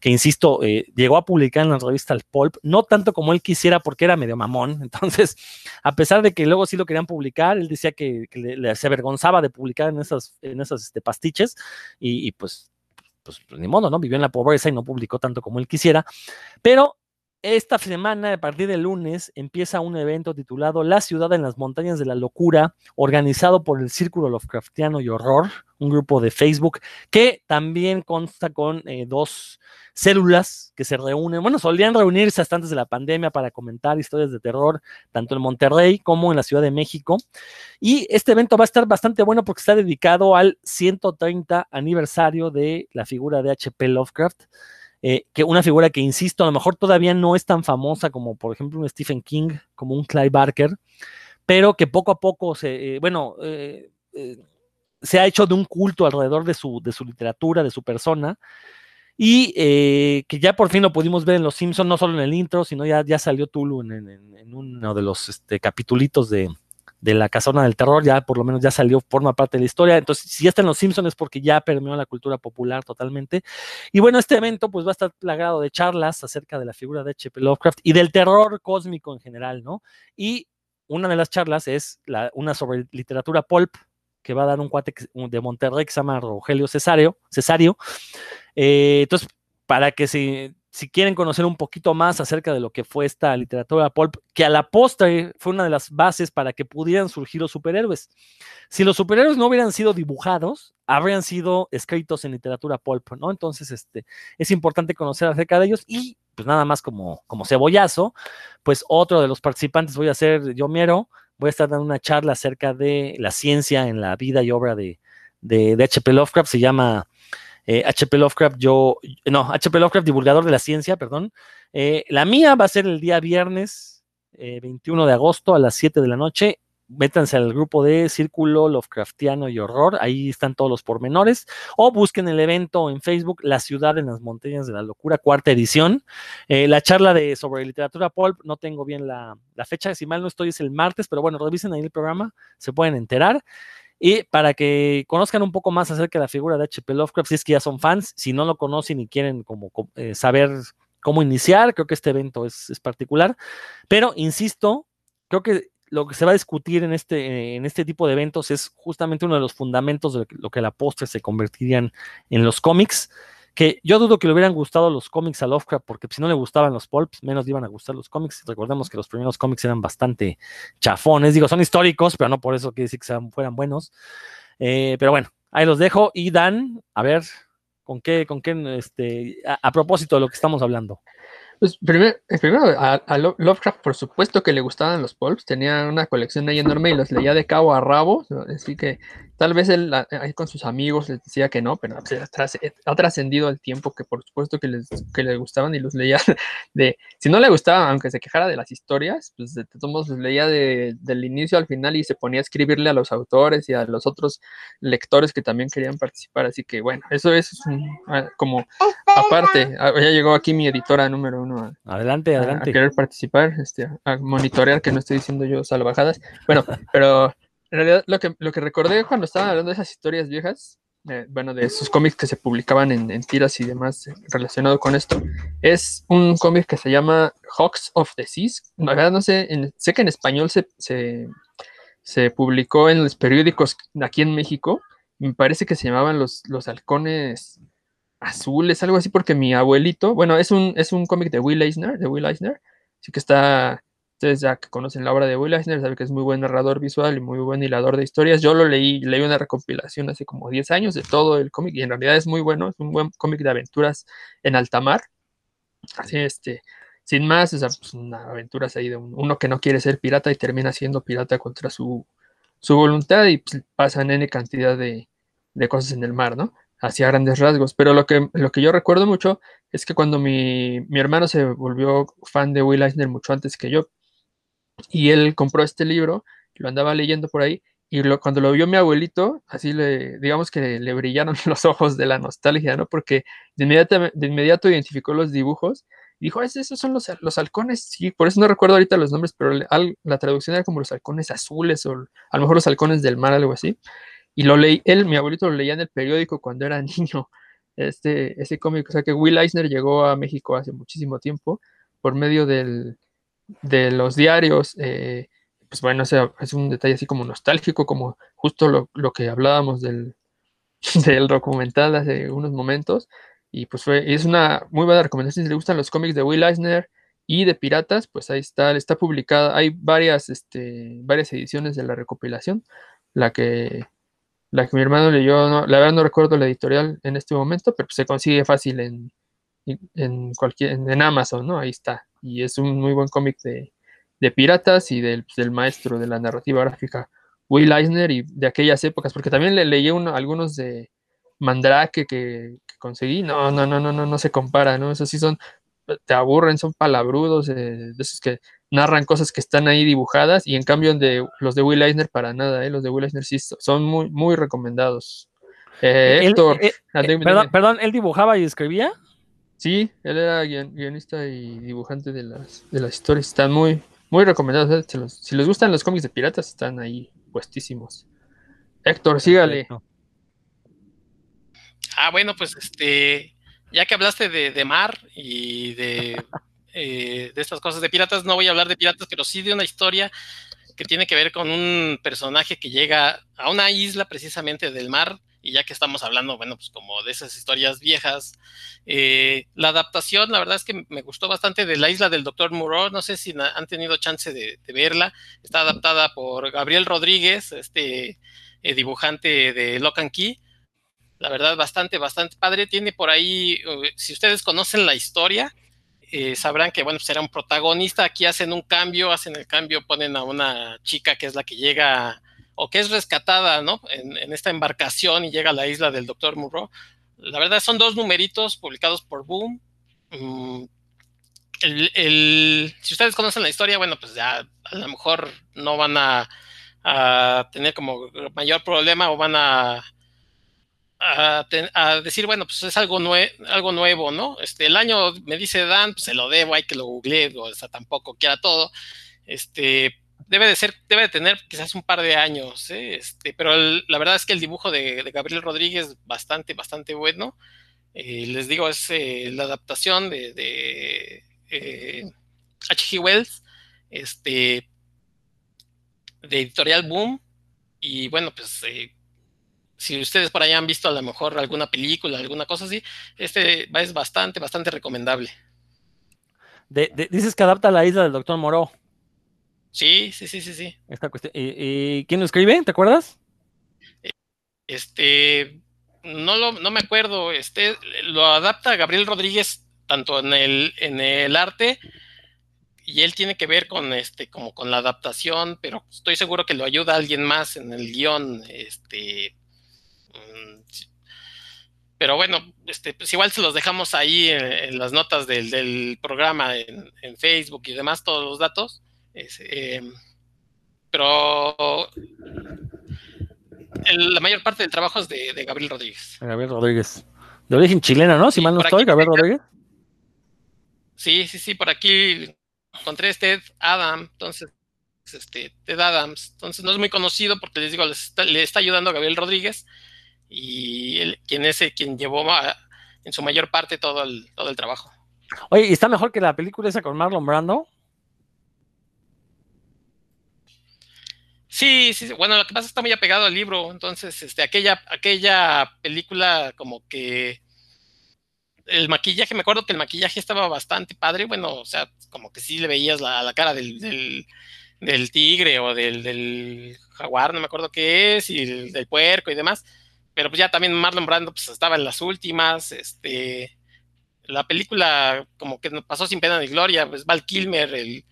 que insisto, eh, llegó a publicar en la revista El Pulp, no tanto como él quisiera porque era medio mamón, entonces, a pesar de que luego sí lo querían publicar, él decía que, que le, le, se avergonzaba de publicar en esas, en esas este, pastiches y, y pues, pues, pues, ni modo, ¿no? Vivió en la pobreza y no publicó tanto como él quisiera, pero esta semana, a partir del lunes, empieza un evento titulado La ciudad en las montañas de la locura, organizado por el Círculo Lovecraftiano y Horror, un grupo de Facebook que también consta con eh, dos células que se reúnen, bueno, solían reunirse hasta antes de la pandemia para comentar historias de terror, tanto en Monterrey como en la Ciudad de México. Y este evento va a estar bastante bueno porque está dedicado al 130 aniversario de la figura de H.P. Lovecraft. Eh, que una figura que, insisto, a lo mejor todavía no es tan famosa como, por ejemplo, un Stephen King, como un Clive Barker, pero que poco a poco se, eh, bueno, eh, se ha hecho de un culto alrededor de su, de su literatura, de su persona, y que ya por fin lo pudimos ver en Los Simpsons, no solo en el intro, sino ya, ya salió Tulu en, uno de los este, capitulitos de, de la casona del terror, ya por lo menos ya salió, forma parte de la historia. Entonces, si ya está en los Simpsons es porque ya permeó la cultura popular totalmente. Y bueno, este evento pues va a estar plagado de charlas acerca de la figura de H.P. Lovecraft y del terror cósmico en general, ¿no? Y una de las charlas es la, una sobre literatura pulp, que va a dar un cuate de Monterrey que se llama Rogelio Cesario. Cesario. Eh, entonces, para que se si quieren conocer un poquito más acerca de lo que fue esta literatura pulp, que a la postre fue una de las bases para que pudieran surgir los superhéroes. Si los superhéroes no hubieran sido dibujados, habrían sido escritos en literatura pulp, ¿no? Entonces, este, es importante conocer acerca de ellos y, pues nada más como, como cebollazo, pues otro de los participantes voy a ser yo, Miero, voy a estar dando una charla acerca de la ciencia en la vida y obra de, de, de H.P. Lovecraft, se llama eh, HP Lovecraft, yo, no, HP Lovecraft, divulgador de la ciencia, perdón. Eh, la mía va a ser el día viernes eh, 21 de agosto a las 7 de la noche. Métanse al grupo de Círculo Lovecraftiano y Horror, ahí están todos los pormenores, o busquen el evento en Facebook, La Ciudad en las Montañas de la Locura, cuarta edición. Eh, la charla de sobre literatura pulp, no tengo bien la, la fecha, si mal no estoy, es el martes, pero bueno, revisen ahí el programa, se pueden enterar. Y para que conozcan un poco más acerca de la figura de H.P. Lovecraft, si es que ya son fans, si no lo conocen y quieren como eh, saber cómo iniciar, creo que este evento es, particular. Pero, insisto, creo que lo que se va a discutir en este, en este tipo de eventos es justamente uno de los fundamentos de lo que la postre se convertirían en los cómics que yo dudo que le hubieran gustado los cómics a Lovecraft, porque si no le gustaban los pulps, menos le iban a gustar los cómics. Recordemos que los primeros cómics eran bastante chafones, digo, son históricos, pero no por eso quiere decir que sean, fueran buenos. Eh, pero bueno, ahí los dejo. Y Dan, a ver, ¿con qué, con qué, este, a, propósito de lo que estamos hablando? Pues primero, primero a, a, Lovecraft, por supuesto que le gustaban los pulps, tenía una colección ahí enorme y los leía de cabo a rabo, así que tal vez él ahí con sus amigos les decía que no, pero ha trascendido el tiempo que por supuesto que les, que les gustaban y los leía de, si no le gustaba, aunque se quejara de las historias, pues de todos los leía de, del inicio al final y se ponía a escribirle a los autores y a los otros lectores que también querían participar, así que bueno, eso es un, como aparte, ya llegó aquí mi editora número uno adelante, adelante. A, querer participar, este, a monitorear que no estoy diciendo yo salvajadas. Bueno, pero en realidad lo que, lo que recordé cuando estaba hablando de esas historias viejas, eh, bueno, de esos cómics que se publicaban en, en tiras y demás eh, relacionado con esto, es un cómic que se llama Hawks of the Seas. La verdad no sé, en, sé que en español se, se, se, publicó en los periódicos aquí en México. Me parece que se llamaban los, los halcones azules, algo así, porque mi abuelito, bueno, es un, es un cómic de Will Eisner, de Will Eisner, así que está, ustedes ya que conocen la obra de Will Eisner, saben que es muy buen narrador visual y muy buen hilador de historias. Yo lo leí, leí una recopilación hace como 10 años de todo el cómic y en realidad es muy bueno, es un buen cómic de aventuras en alta mar. Así, este, sin más, o sea, pues, una aventuras ahí de un, uno que no quiere ser pirata y termina siendo pirata contra su, su voluntad y pues, pasan N cantidad de, de cosas en el mar, ¿no? hacia grandes rasgos. Pero lo que, lo que yo recuerdo mucho es que cuando mi, mi, hermano se volvió fan de Will Eisner mucho antes que yo, y él compró este libro, lo andaba leyendo por ahí, y lo, cuando lo vio mi abuelito, así le, digamos que le, brillaron los ojos de la nostalgia, ¿no? Porque de inmediato, de inmediato identificó los dibujos dijo, esos son los, los halcones, sí, por eso no recuerdo ahorita los nombres, pero la traducción era como los halcones azules o a lo mejor los halcones del mar, algo así. Y lo leí, él, mi abuelito lo leía en el periódico cuando era niño, este, ese cómic, o sea que Will Eisner llegó a México hace muchísimo tiempo por medio del, de los diarios, eh, pues bueno, es un detalle así como nostálgico, como justo lo, lo que hablábamos del, del documental hace unos momentos, y pues fue, es una muy buena recomendación. Si le gustan los cómics de Will Eisner y de Piratas, pues ahí está, está publicada. Hay varias, este, varias ediciones de la recopilación. La que, la que mi hermano leyó, no, la verdad no recuerdo la editorial en este momento, pero se consigue fácil en, en, cualquier, en Amazon, ¿no? Ahí está. Y es un muy buen cómic de, de piratas y del, del, maestro de la narrativa gráfica, Will Eisner, y de aquellas épocas, porque también le leí uno, algunos de Mandrake que, conseguí, no, no, no, no, no, no se compara, ¿no? Esos sí son, te aburren, son palabrudos, eh, de esos que narran cosas que están ahí dibujadas, y en cambio de, los de Will Eisner para nada, ¿eh? los de Will Eisner sí son muy, muy recomendados. Eh, Héctor, eh, perdón, perdón, ¿él dibujaba y escribía? Sí, él era guionista y dibujante de las, de las historias, están muy, muy recomendados. si les gustan los cómics de piratas, están ahí puestísimos. Héctor, sígale. Ah, bueno, pues este, ya que hablaste de, mar y de, eh, de estas cosas de piratas, no voy a hablar de piratas, pero sí de una historia que tiene que ver con un personaje que llega a una isla precisamente del mar, y ya que estamos hablando, bueno, pues como de esas historias viejas, eh, la adaptación, la verdad es que me gustó bastante de la isla del Doctor Moreau, no sé si han tenido chance de, verla, está adaptada por Gabriel Rodríguez, este eh, dibujante de Lock and Key, la verdad, bastante, bastante padre. Tiene por ahí, eh, si ustedes conocen la historia, eh, sabrán que, bueno, pues era un protagonista. Aquí hacen un cambio, hacen el cambio, ponen a una chica que es la que llega o que es rescatada, ¿no? En, esta embarcación y llega a la isla del Doctor Murrow. La verdad, son dos numeritos publicados por Boom. Mm, si ustedes conocen la historia, bueno, pues ya a lo mejor no van a tener como mayor problema o van a decir, bueno, pues es algo, algo nuevo, ¿no? Este, el año me dice Dan, pues se lo debo, hay que lo googleé, o sea, tampoco quiera todo. Este, debe de ser, debe de tener quizás un par de años, ¿eh? este, pero la verdad es que el dibujo de, Gabriel Rodríguez bastante, bastante bueno. Eh, les digo, es eh, la adaptación de, H.G. Wells, este, de Editorial Boom, y bueno, pues si ustedes por allá han visto a lo mejor alguna película, alguna cosa así, este es bastante, bastante recomendable. dices que adapta la isla del Doctor Moreau. Sí, sí, sí, sí, sí. ¿Y, quién lo escribe? ¿Te acuerdas? Este, no, lo, no me acuerdo. Este, lo adapta Gabriel Rodríguez tanto en el, en el arte y él tiene que ver con este, como con la adaptación, pero estoy seguro que lo ayuda alguien más en el guion, este, Mm, pero bueno, este, pues igual se los dejamos ahí en, las notas del, programa en, Facebook y demás, todos los datos. Em, pero la mayor parte del trabajo es de, Gabriel Rodríguez. Gabriel Rodríguez. De origen chilena, ¿no? Si mal no estoy, Gabriel Rodríguez. Sí, sí, sí, por aquí encontré este Adam, entonces, este, Ted Adams, entonces no es muy conocido porque les digo, le está ayudando a Gabriel Rodríguez y él, quien es el, quien llevó en su mayor parte todo el, todo el trabajo. Oye, ¿y está mejor que la película esa con Marlon Brando? Sí, sí, bueno, lo que pasa es que está muy apegado al libro, entonces, este, aquella, aquella película como que el maquillaje, me acuerdo que el maquillaje estaba bastante padre, bueno, o sea, como que sí le veías la, la cara del, del, tigre o del, del, jaguar, no me acuerdo qué es, y del puerco y demás, pero pues ya también Marlon Brando pues estaba en las últimas, este, la película como que pasó sin pena ni gloria, pues Val Kilmer, el,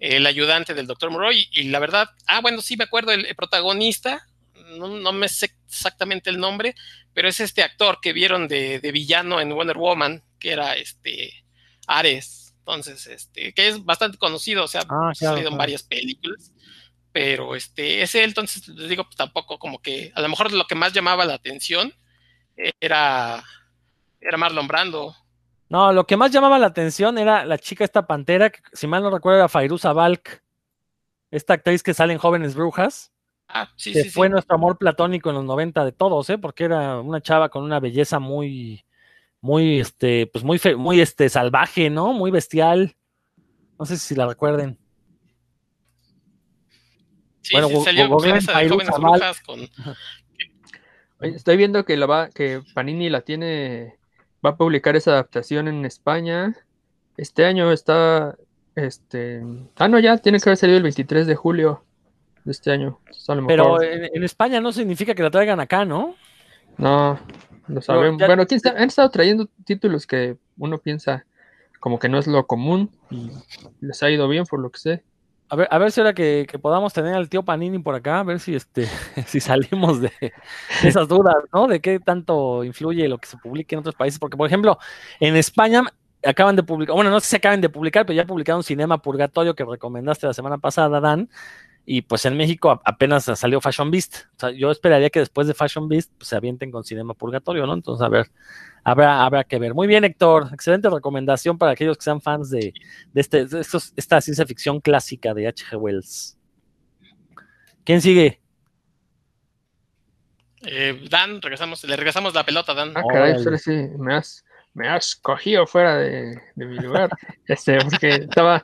ayudante del Dr. Murroy, y, la verdad, ah, bueno, sí me acuerdo, el, protagonista, no, me sé exactamente el nombre, pero es este actor que vieron de, villano en Wonder Woman, que era este Ares, entonces, este, que es bastante conocido, o sea, ah, ha salido en varias películas pero este, ese entonces les digo, pues tampoco como que, a lo mejor lo que más llamaba la atención era, era Marlon Brando. No, lo que más llamaba la atención era la chica esta pantera, que si mal no recuerdo era Fairuza Balk, esta actriz que sale en Jóvenes Brujas, Ah, sí, que sí, sí. fue nuestro amor platónico en los 90 de todos, ¿eh? Porque era una chava con una belleza muy, muy, este, pues muy, fe- muy, este, salvaje, ¿no? Muy bestial. No sé si la recuerden. Sí, Bueno, sí, salió esa de Jóvenes. Brujas con... Estoy viendo que, la va, que Panini la tiene, va a publicar esa adaptación en España. Este año está, este, ah, no, ya tiene que haber salido el 23 de julio de este año. Pero en, en España no significa que la traigan acá, ¿no? no, lo sabemos. ya- Bueno, ¿quién han estado trayendo títulos que uno piensa como que no es lo común y les ha ido bien por lo que sé. A ver, a ver si ahora que, podamos tener al tío Panini por acá, a ver si este, si salimos de esas dudas, ¿no? De qué tanto influye lo que se publique en otros países. Porque, por ejemplo, en España acaban de publicar, bueno, no sé si acaban de publicar, pero ya publicaron Cinema Purgatorio que recomendaste la semana pasada, Dan. Y pues en México apenas salió Fashion Beast. O sea, yo esperaría que después de Fashion Beast pues, se avienten con Cinema Purgatorio, ¿no? Entonces, a ver, habrá, habrá que ver. Muy bien, Héctor. Excelente recomendación para aquellos que sean fans de, de, este, de estos- esta ciencia ficción clásica de H.G. Wells. ¿Quién sigue? Eh, Dan, regresamos, le regresamos la pelota, Dan. Ah, caray, pues sí, me has, me has cogido fuera de, de mi lugar. Este, porque estaba,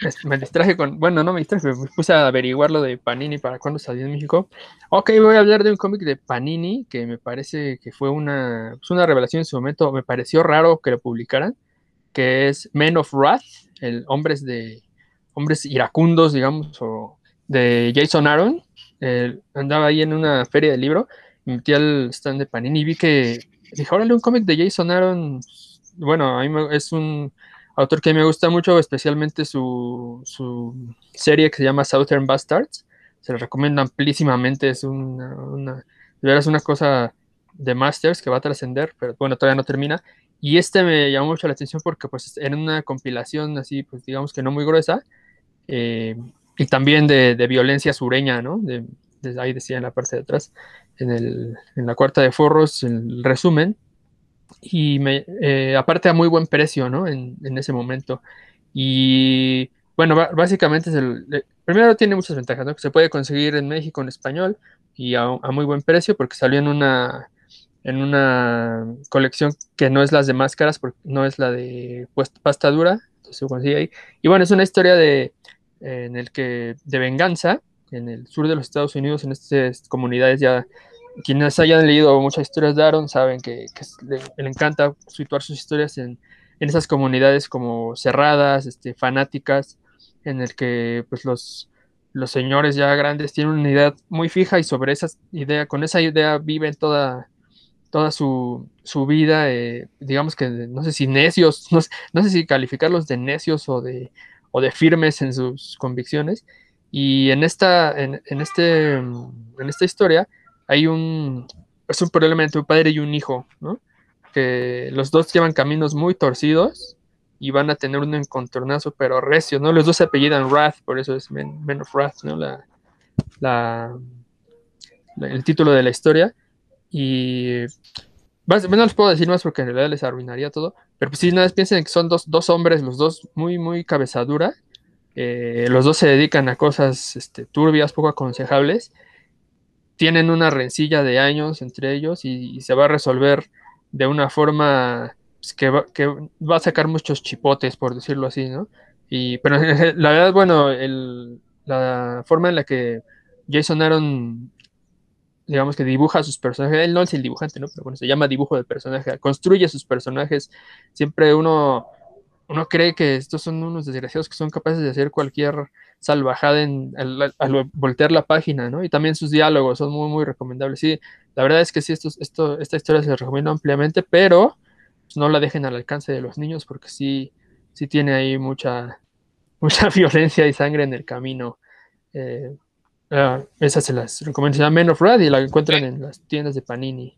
es- me distraje con, bueno, no me distraje, me puse a averiguar lo de Panini para cuándo salió en México. Ok, voy a hablar de un cómic de Panini que me parece que fue una, pues una revelación en su momento, me pareció raro que lo publicaran, que es Men of Wrath, el hombres de, hombres iracundos, digamos, o de Jason Aaron. Eh, andaba ahí en una feria de libro, me metí al stand de Panini y vi que dije, órale, un cómic de Jason Aaron. Bueno, a mí me- es un autor que me gusta mucho, especialmente su, su serie que se llama Southern Bastards. Se lo recomiendo amplísimamente, es una, una, cosa de Masters que va a trascender, pero bueno, todavía no termina. Y este me llamó mucho la atención porque pues era una compilación así, pues digamos que no muy gruesa, eh, y también de, de violencia sureña, ¿no? De, de- ahí decía en la parte de atrás, en, el, en la cuarta de forros, el resumen, y me, eh, aparte a muy buen precio, ¿no? En, en ese momento. Y bueno, básicamente es el, eh, primero tiene muchas ventajas, ¿no? Que se puede conseguir en México en español y a, a muy buen precio porque salió en una en una colección que no es las de máscaras, porque no es la de pasta dura, entonces se consigue ahí. Y bueno, es una historia de, en el que, de venganza, en el sur de los Estados Unidos, en estas comunidades ya, quienes hayan leído muchas historias de Aaron saben que, que le, encanta situar sus historias en, en esas comunidades como cerradas, este, fanáticas, en el que pues los, los señores ya grandes tienen una idea muy fija y sobre esa idea, con esa idea viven toda, toda su, su vida, eh, digamos que no sé si necios, no, no sé si calificarlos de necios o de, o de firmes en sus convicciones. Y en esta, en, en este, en esta historia hay un, es un problema entre un padre y un hijo, ¿no? Que los dos llevan caminos muy torcidos y van a tener un encontronazo, pero recio, ¿no? Los dos se apellidan Wrath, por eso es Men, Men of Wrath, ¿no? La, la, la- el título de la historia. Y más- no les puedo decir más porque en realidad les arruinaría todo. Pero pues sí, nada más piensen que son dos, dos hombres, los dos muy, muy cabezadura. Eh, los dos se dedican a cosas este, turbias, poco aconsejables. Tienen una rencilla de años entre ellos y, se va a resolver de una forma pues, que, va, a sacar muchos chipotes, por decirlo así, ¿no? Y, pero la verdad, bueno, la forma en la que Jason Aaron digamos que dibuja sus personajes, él no es el dibujante, ¿no? Pero bueno, se llama dibujo de personaje, construye sus personajes, siempre uno, uno cree que estos son unos desgraciados que son capaces de hacer cualquier salvajada en, al, al voltear la página, ¿no? Y también sus diálogos son muy, muy recomendables. Sí, la verdad es que sí, esto, esto, esta historia se recomienda ampliamente, pero pues, no la dejen al alcance de los niños porque sí, sí tiene ahí mucha, mucha violencia y sangre en el camino. Eh, Ah, esas se las recomiendo. Se llama Men of y la encuentran en las tiendas de Panini.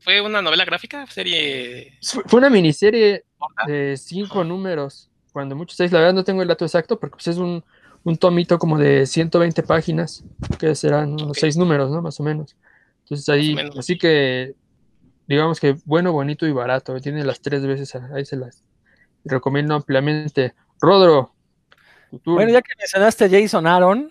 ¿Fue una novela gráfica? ¿Serie? Fue una miniserie de cinco números. Cuando muchos seis, la verdad no tengo el dato exacto, porque pues es un, un tomito como de 120 páginas, que serán unos seis números, ¿no? Más o menos. Entonces ahí, menos. así que digamos que bueno, bonito y barato. Tiene las tres veces, ahí se las recomiendo ampliamente. Rodro. Bueno, ya que mencionaste a Jason Aaron,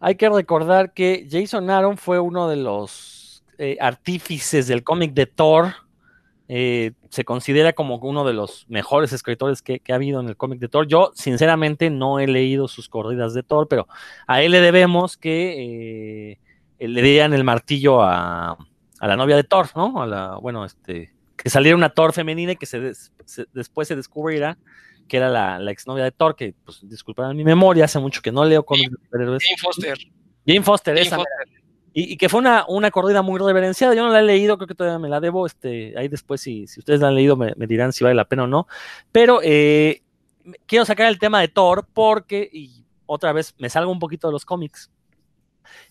hay que recordar que Jason Aaron fue uno de los eh, artífices del cómic de Thor. Eh, se considera como uno de los mejores escritores que, ha habido en el cómic de Thor. Yo, sinceramente, no he leído sus corridas de Thor, pero a él le debemos que eh, le dieran el martillo a, la novia de Thor, ¿no? A la, bueno, este, que saliera una Thor femenina y que se, después se descubriera que era la, la exnovia de Thor, que, pues, disculpen mi memoria, hace mucho que no leo cómics de superhéroes. Jane Foster. Jane Foster, esa. Y, que fue una, una corrida muy reverenciada. Yo no la he leído, creo que todavía me la debo. Este, ahí después, si, si ustedes la han leído, me, dirán si vale la pena o no. Pero eh, quiero sacar el tema de Thor porque, y otra vez, me salgo un poquito de los cómics.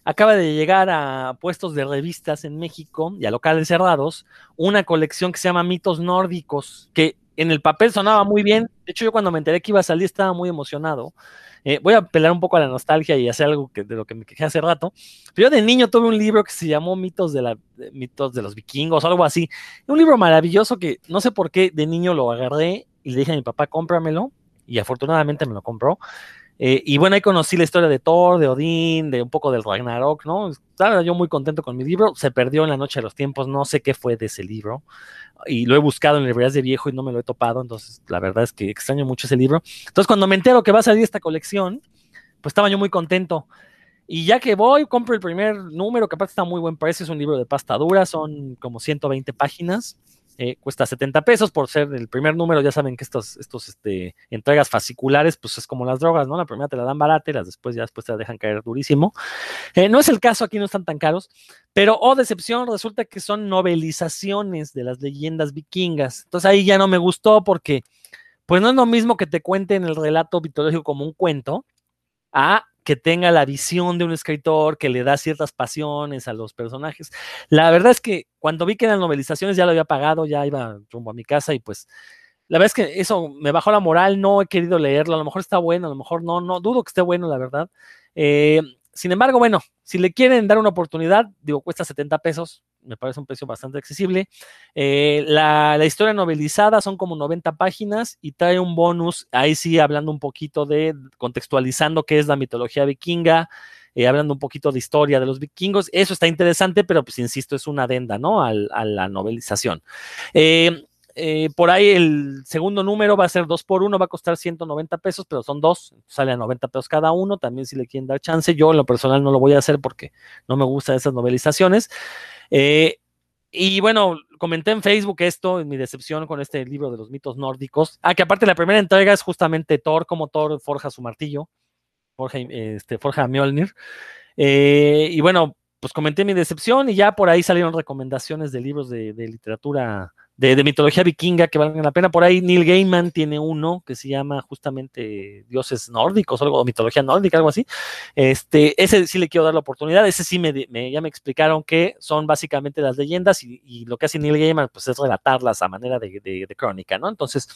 Acaba de llegar a puestos de revistas en México y a locales cerrados una colección que se llama Mitos Nórdicos, que en el papel sonaba muy bien. De hecho, yo cuando me enteré que iba a salir estaba muy emocionado. Eh, voy a apelar un poco a la nostalgia y hacer algo que, de lo que me quejé hace rato. Pero yo de niño tuve un libro que se llamó Mitos de, la, Mitos de los vikingos, algo así. Un libro maravilloso que no sé por qué de niño lo agarré y le dije a mi papá, cómpramelo. Y afortunadamente me lo compró. Eh, y bueno, ahí conocí la historia de Thor, de Odín, de un poco del Ragnarok, ¿no? Estaba yo muy contento con mi libro. Se perdió en la noche de los tiempos, no sé qué fue de ese libro. Y lo he buscado en librerías de viejo y no me lo he topado. Entonces, la verdad es que extraño mucho ese libro. Entonces, cuando me entero que va a salir esta colección, pues estaba yo muy contento. Y ya que voy, compro el primer número, que aparte está a muy buen precio, es un libro de pasta dura, son como 120 páginas. Eh, cuesta 70 pesos por ser el primer número. Ya saben que estos, estos este, entregas fasciculares, pues es como las drogas, ¿no? La primera te la dan barata y las después ya después te la dejan caer durísimo. Eh, no es el caso, aquí no están tan caros, pero, oh decepción, resulta que son novelizaciones de las leyendas vikingas. Entonces ahí ya no me gustó porque, pues no es lo mismo que te cuenten el relato mitológico como un cuento, a que tenga la visión de un escritor que le da ciertas pasiones a los personajes. La verdad es que cuando vi que eran novelizaciones ya lo había pagado, ya iba rumbo a mi casa y pues la verdad es que eso me bajó la moral, no he querido leerlo, a lo mejor está bueno, a lo mejor no, no, dudo que esté bueno, la verdad. Eh, sin embargo, bueno, si le quieren dar una oportunidad, digo, cuesta 70 pesos, me parece un precio bastante accesible. Eh, la, historia novelizada son como 90 páginas y trae un bonus, ahí sí hablando un poquito de, contextualizando qué es la mitología vikinga, eh, hablando un poquito de historia de los vikingos. Eso está interesante, pero pues insisto, es una adenda, ¿no? a la novelización. Eh, eh, por ahí el segundo número va a ser 2 por 1 va a costar 190 pesos, pero son dos, sale a 90 pesos cada uno. También si le quieren dar chance, yo en lo personal no lo voy a hacer porque no me gustan esas novelizaciones. Eh, y bueno, comenté en Facebook esto, mi decepción con este libro de los mitos nórdicos. Ah, que aparte la primera entrega es justamente Thor, como Thor forja su martillo, forja, este, forja Mjolnir. Eh, y bueno, pues comenté mi decepción y ya por ahí salieron recomendaciones de libros de literatura de, mitología vikinga que valen la pena. Por ahí Neil Gaiman tiene uno que se llama justamente Dioses Nórdicos, algo, o mitología nórdica, algo así. Este, ese sí le quiero dar la oportunidad. Ese sí me, ya me explicaron que son básicamente las leyendas y, lo que hace Neil Gaiman pues es relatarlas a manera de, de, crónica, ¿no? Entonces,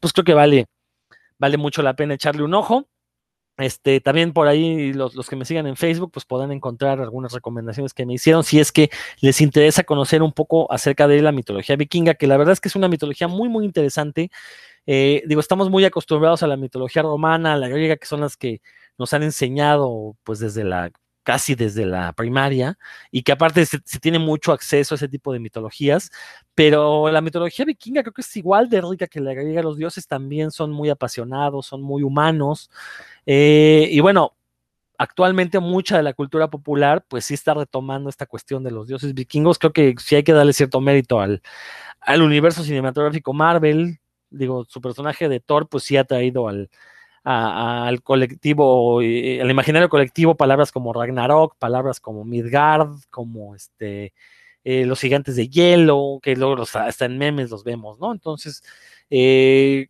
pues creo que vale, vale mucho la pena echarle un ojo. Este, también por ahí los, que me sigan en Facebook, pues podrán encontrar algunas recomendaciones que me hicieron si es que les interesa conocer un poco acerca de la mitología vikinga, que la verdad es que es una mitología muy, muy interesante. Eh, digo, estamos muy acostumbrados a la mitología romana, a la griega, que son las que nos han enseñado, pues desde la casi desde la primaria, y que aparte se, tiene mucho acceso a ese tipo de mitologías, pero la mitología vikinga creo que es igual de rica que la griega, los dioses también son muy apasionados, son muy humanos, eh, y bueno, actualmente mucha de la cultura popular pues sí está retomando esta cuestión de los dioses vikingos, creo que sí hay que darle cierto mérito al, al universo cinematográfico Marvel, digo, su personaje de Thor pues sí ha traído al al colectivo, eh, al imaginario colectivo, palabras como Ragnarok, palabras como Midgard, como este, eh, los gigantes de hielo, que luego hasta en memes los vemos, ¿no? Entonces, eh,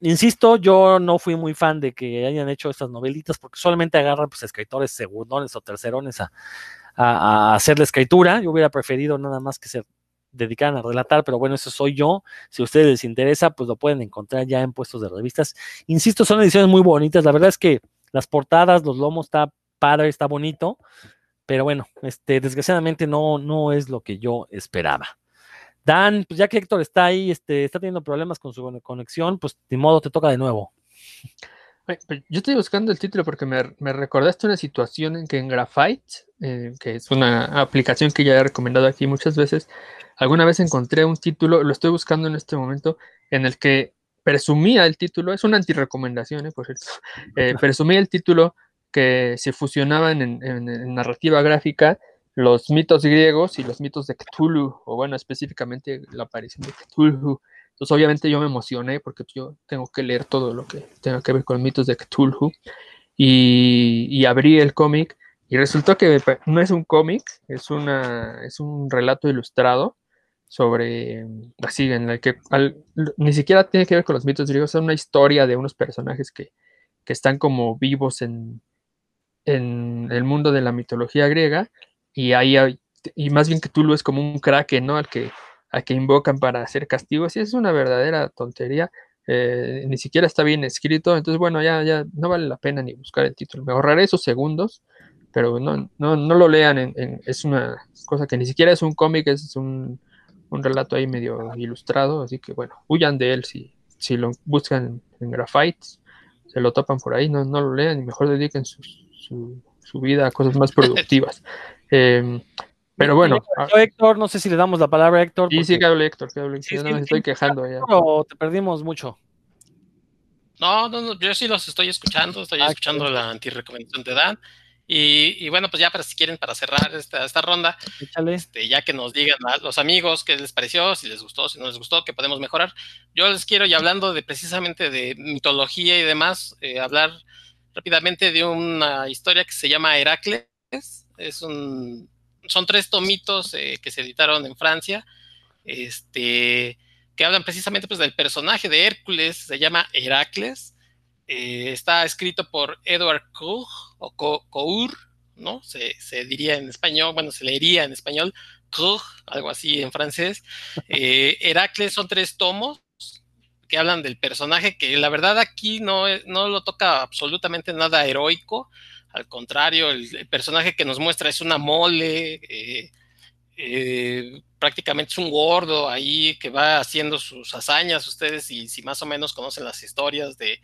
insisto, yo no fui muy fan de que hayan hecho estas novelitas porque solamente agarran pues, escritores segundones o tercerones a, a, hacer la escritura. Yo hubiera preferido nada más que ser dedicaran a relatar, pero bueno, eso soy yo. Si a ustedes les interesa, pues lo pueden encontrar ya en puestos de revistas. Insisto, son ediciones muy bonitas. La verdad es que las portadas, los lomos está padre, está bonito, pero bueno, este, desgraciadamente no, no es lo que yo esperaba. Dan, pues ya que Héctor está ahí, este, está teniendo problemas con su conexión, pues de modo te toca de nuevo. Pues, yo estoy buscando el título porque me, me recordaste una situación en que en Graphite, eh, que es una aplicación que ya he recomendado aquí muchas veces, alguna vez encontré un título, lo estoy buscando en este momento, en el que presumía el título, es una antirecomendación, eh, por cierto, eh, presumía el título que se fusionaban en, narrativa gráfica los mitos griegos y los mitos de Cthulhu, o bueno, específicamente la aparición de Cthulhu. Entonces, obviamente yo me emocioné porque yo tengo que leer todo lo que tenga que ver con mitos de Cthulhu. Y, abrí el cómic y resultó que no es un cómic, es, una, es un relato ilustrado sobre, así, en el que ni siquiera tiene que ver con los mitos griegos, es una historia de unos personajes que, que están como vivos en, en el mundo de la mitología griega y ahí hay, y más bien que es como un kraken, ¿no? Al que, al que invocan para hacer castigos y es una verdadera tontería. Eh, ni siquiera está bien escrito, entonces bueno, ya, ya no vale la pena ni buscar el título. Me ahorraré esos segundos, pero no, no, no lo lean, es una cosa que ni siquiera es un cómic, es un, un, relato ahí medio ilustrado, así que bueno, huyan de él si, si lo buscan en, Graphite, se lo topan por ahí, no, no lo lean y mejor dediquen sus su, vida a cosas más productivas. Em, pero bueno. Ah, Héctor, no sé si le damos la palabra a Héctor. Sí, sí, que hable Héctor, que hable. no me estoy quejando ya. Pero te perdimos mucho. No, no, no, yo sí los estoy escuchando, estoy ah, escuchando la antirecomendación de Dan. Y, y, bueno, pues ya para si quieren, para cerrar esta, esta ronda, este, ya que nos digan a los amigos qué les pareció, si les gustó, si no les gustó, qué podemos mejorar. Yo les quiero, y hablando de precisamente de mitología y demás, eh, hablar rápidamente de una historia que se llama Heracles. Es un, son tres tomitos eh, que se editaron en Francia, este, que hablan precisamente pues, del personaje de Hércules, se llama Heracles. Eh, está escrito por Edward Cour, o Cour, ¿no? Se, diría en español, bueno, se leería en español, Cour, algo así en francés. Eh, Heracles son tres tomos, que hablan del personaje, que la verdad aquí no, no lo toca absolutamente nada heroico, al contrario, el, personaje que nos muestra es una mole, eh, eh, prácticamente es un gordo ahí que va haciendo sus hazañas, ustedes y si más o menos conocen las historias de,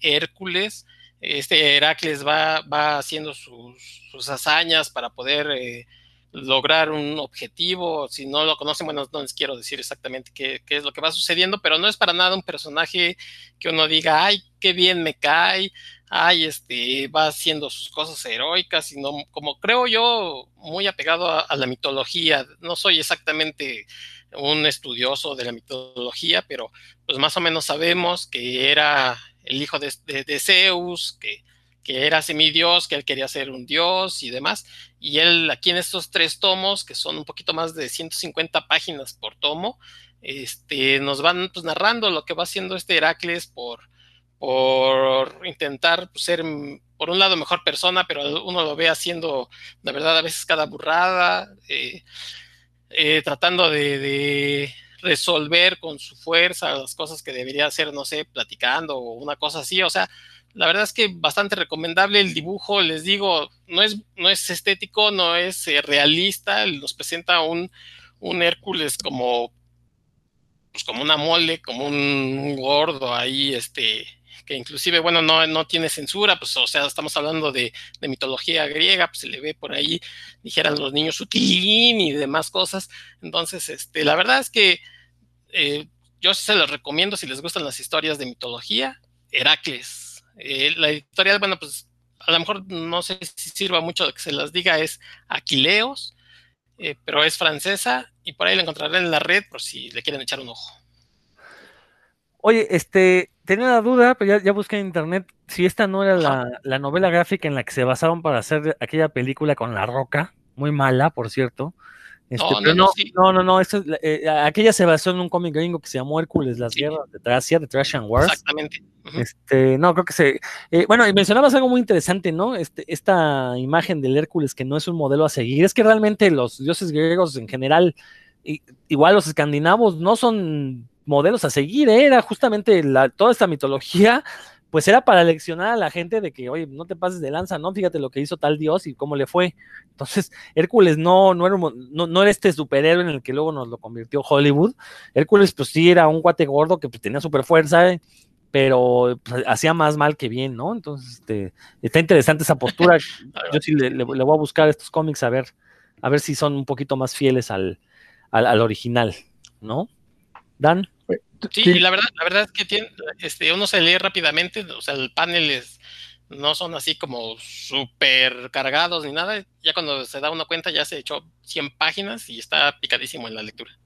Hércules, este Heracles va, va haciendo sus, sus, hazañas para poder... Eh, lograr un objetivo. Si no lo conocen, bueno, no les quiero decir exactamente qué, es lo que va sucediendo, pero no es para nada un personaje que uno diga, ay, qué bien me cae, ay, este, va haciendo sus cosas heroicas, sino como creo yo, muy apegado a, la mitología. No soy exactamente un estudioso de la mitología, pero pues más o menos sabemos que era el hijo de, de Zeus, que que era semidios, que él quería ser un dios y demás. Y él aquí en estos tres tomos, que son un poquito más de 150 páginas por tomo, este, nos van pues, narrando lo que va haciendo este Heracles por, por intentar ser, por un lado, mejor persona, pero uno lo ve haciendo, la verdad, a veces cada burrada, eh, eh, tratando de, de resolver con su fuerza las cosas que debería hacer, no sé, platicando o una cosa así, o sea, la verdad es que bastante recomendable el dibujo, les digo, no es, no es estético, no es eh, realista, nos presenta un, un Hércules como, pues como una mole, como un, gordo ahí, este, inclusive, bueno, no, no tiene censura, pues, o sea, estamos hablando de, mitología griega, pues se le ve por ahí, dijeran los niños sutilín y demás cosas. Entonces, este, la verdad es que eh, yo se los recomiendo si les gustan las historias de mitología, Heracles eh, la editorial, bueno, pues a lo mejor no sé si sirva mucho que se las diga, es Aquileos, eh, pero es francesa y por ahí la encontrarán en la red por si le quieren echar un ojo. Oye, este, tenía la duda, pero ya, busqué en internet si esta no era la, la, novela gráfica en la que se basaron para hacer aquella película con La Roca, muy mala, por cierto. Este, no, no, no, no, eh, aquella se basó en un cómic gringo que se llamó Hércules, las guerras de Tracia, de Trash and Wars. Exactamente. Este, no, creo que se. Eh, bueno, y mencionabas algo muy interesante, ¿no? Este, esta imagen del Hércules que no es un modelo a seguir. Es que realmente los dioses griegos en general, igual los escandinavos, no son modelos a seguir, ¿eh? era justamente la, toda esta mitología pues era para leccionar a la gente de que, oye, no te pases de lanza, ¿no? Fíjate lo que hizo tal dios y cómo le fue. Entonces, Hércules no, no, era, no, no era este superhéroe en el que luego nos lo convirtió Hollywood. Hércules, pues sí, era un guate gordo que pues, tenía super fuerza, pero pues, hacía más mal que bien, ¿no? Entonces, este, está interesante esa postura. Yo sí le, le, voy a buscar estos cómics a ver, a ver si son un poquito más fieles al, al, al original, ¿no? Dan. Sí, y la verdad, la verdad es que tiene, este, uno se lee rápidamente, o sea, el panel es, no son así como súper cargados ni nada, ya cuando se da uno cuenta ya se echó 100 páginas y está picadísimo en la lectura.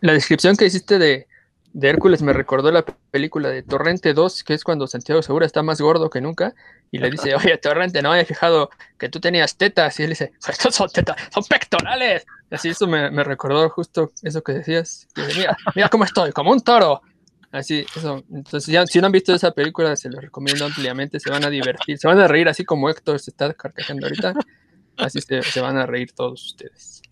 La descripción que hiciste de, de Hércules me recordó la película de Torrente 2, que es cuando Santiago Segura está más gordo que nunca, y le dice, oye, Torrente, no había fijado que tú tenías tetas, y él dice, estos son tetas, son pectorales. Así eso me, recordó justo eso que decías, que mira, mira cómo estoy, como un toro. Así, eso. Entonces, ya, si no han visto esa película, se los recomiendo ampliamente, se van a divertir, se van a reír, así como Héctor se está carcajando ahorita, así se van a reír todos ustedes.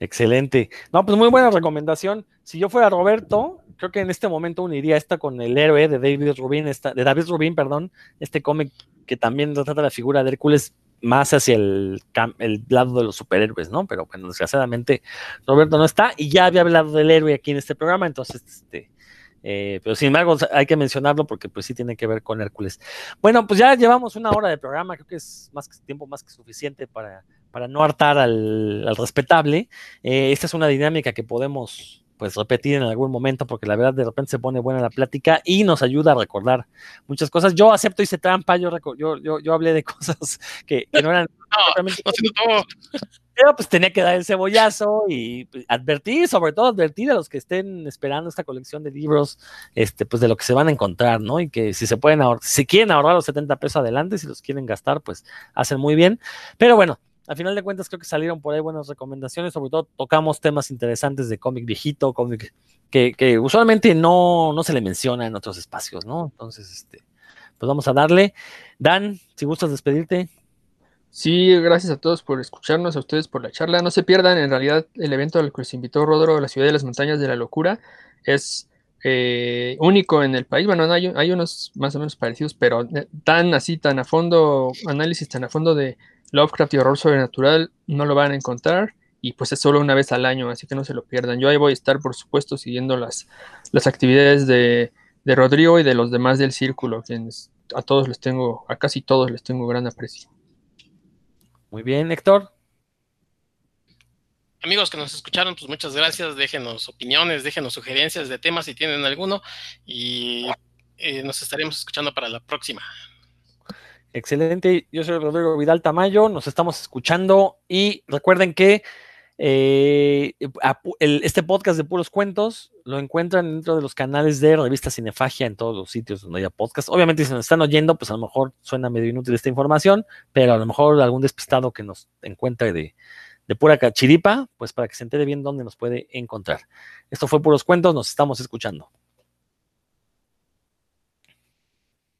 Excelente. No, pues muy buena recomendación. Si yo fuera Roberto, creo que en este momento uniría esta con el héroe de David Rubin, esta, de David Rubin, perdón, este cómic que también trata la figura de Hércules más hacia el, lado de los superhéroes, ¿no? Pero bueno, desgraciadamente Roberto no está y ya había hablado del héroe aquí en este programa, entonces, este, eh, pero sin embargo hay que mencionarlo porque pues sí tiene que ver con Hércules. Bueno, pues ya llevamos una hora de programa, creo que es más tiempo más que suficiente para, para no hartar al, al respetable. Eh, esta es una dinámica que podemos pues repetir en algún momento, porque la verdad de repente se pone buena la plática y nos ayuda a recordar muchas cosas. Yo acepto, hice trampa, yo, yo, yo, yo hablé de cosas que, que no eran... no, no, no, pero pues tenía que dar el cebollazo y pues, advertir, sobre todo advertir a los que estén esperando esta colección de libros, este, pues de lo que se van a encontrar, ¿no? Y que si se pueden ahorrar, si quieren ahorrar los 70 pesos adelante, si los quieren gastar, pues hacen muy bien. Pero bueno, al final de cuentas creo que salieron por ahí buenas recomendaciones, sobre todo tocamos temas interesantes de cómic viejito, cómic que, que, usualmente no, no se le menciona en otros espacios, ¿no? Entonces, este, pues vamos a darle. Dan, si gustas despedirte. Sí, gracias a todos por escucharnos, a ustedes por la charla. No se pierdan, en realidad, el evento al que se invitó Rodro la Ciudad de las Montañas de la Locura es eh, único en el país. Bueno, no, hay, hay unos más o menos parecidos, pero tan así, tan a fondo, análisis tan a fondo de Lovecraft y horror sobrenatural no lo van a encontrar y pues es solo una vez al año, así que no se lo pierdan. Yo ahí voy a estar, por supuesto, siguiendo las, las actividades de, de Rodrigo y de los demás del círculo, quienes a todos les tengo, a casi todos les tengo gran aprecio. Muy bien, Héctor. Amigos que nos escucharon, pues muchas gracias. Déjenos opiniones, déjenos sugerencias de temas si tienen alguno y eh, nos estaremos escuchando para la próxima. Excelente, yo soy Rodrigo Vidal Tamayo, nos estamos escuchando y recuerden que eh, este podcast de puros cuentos lo encuentran dentro de los canales de Revista Cinefagia en todos los sitios donde haya podcast. Obviamente si nos están oyendo, pues a lo mejor suena medio inútil esta información, pero a lo mejor algún despistado que nos encuentre de, de pura cachiripa, pues para que se entere bien dónde nos puede encontrar. Esto fue puros cuentos, nos estamos escuchando.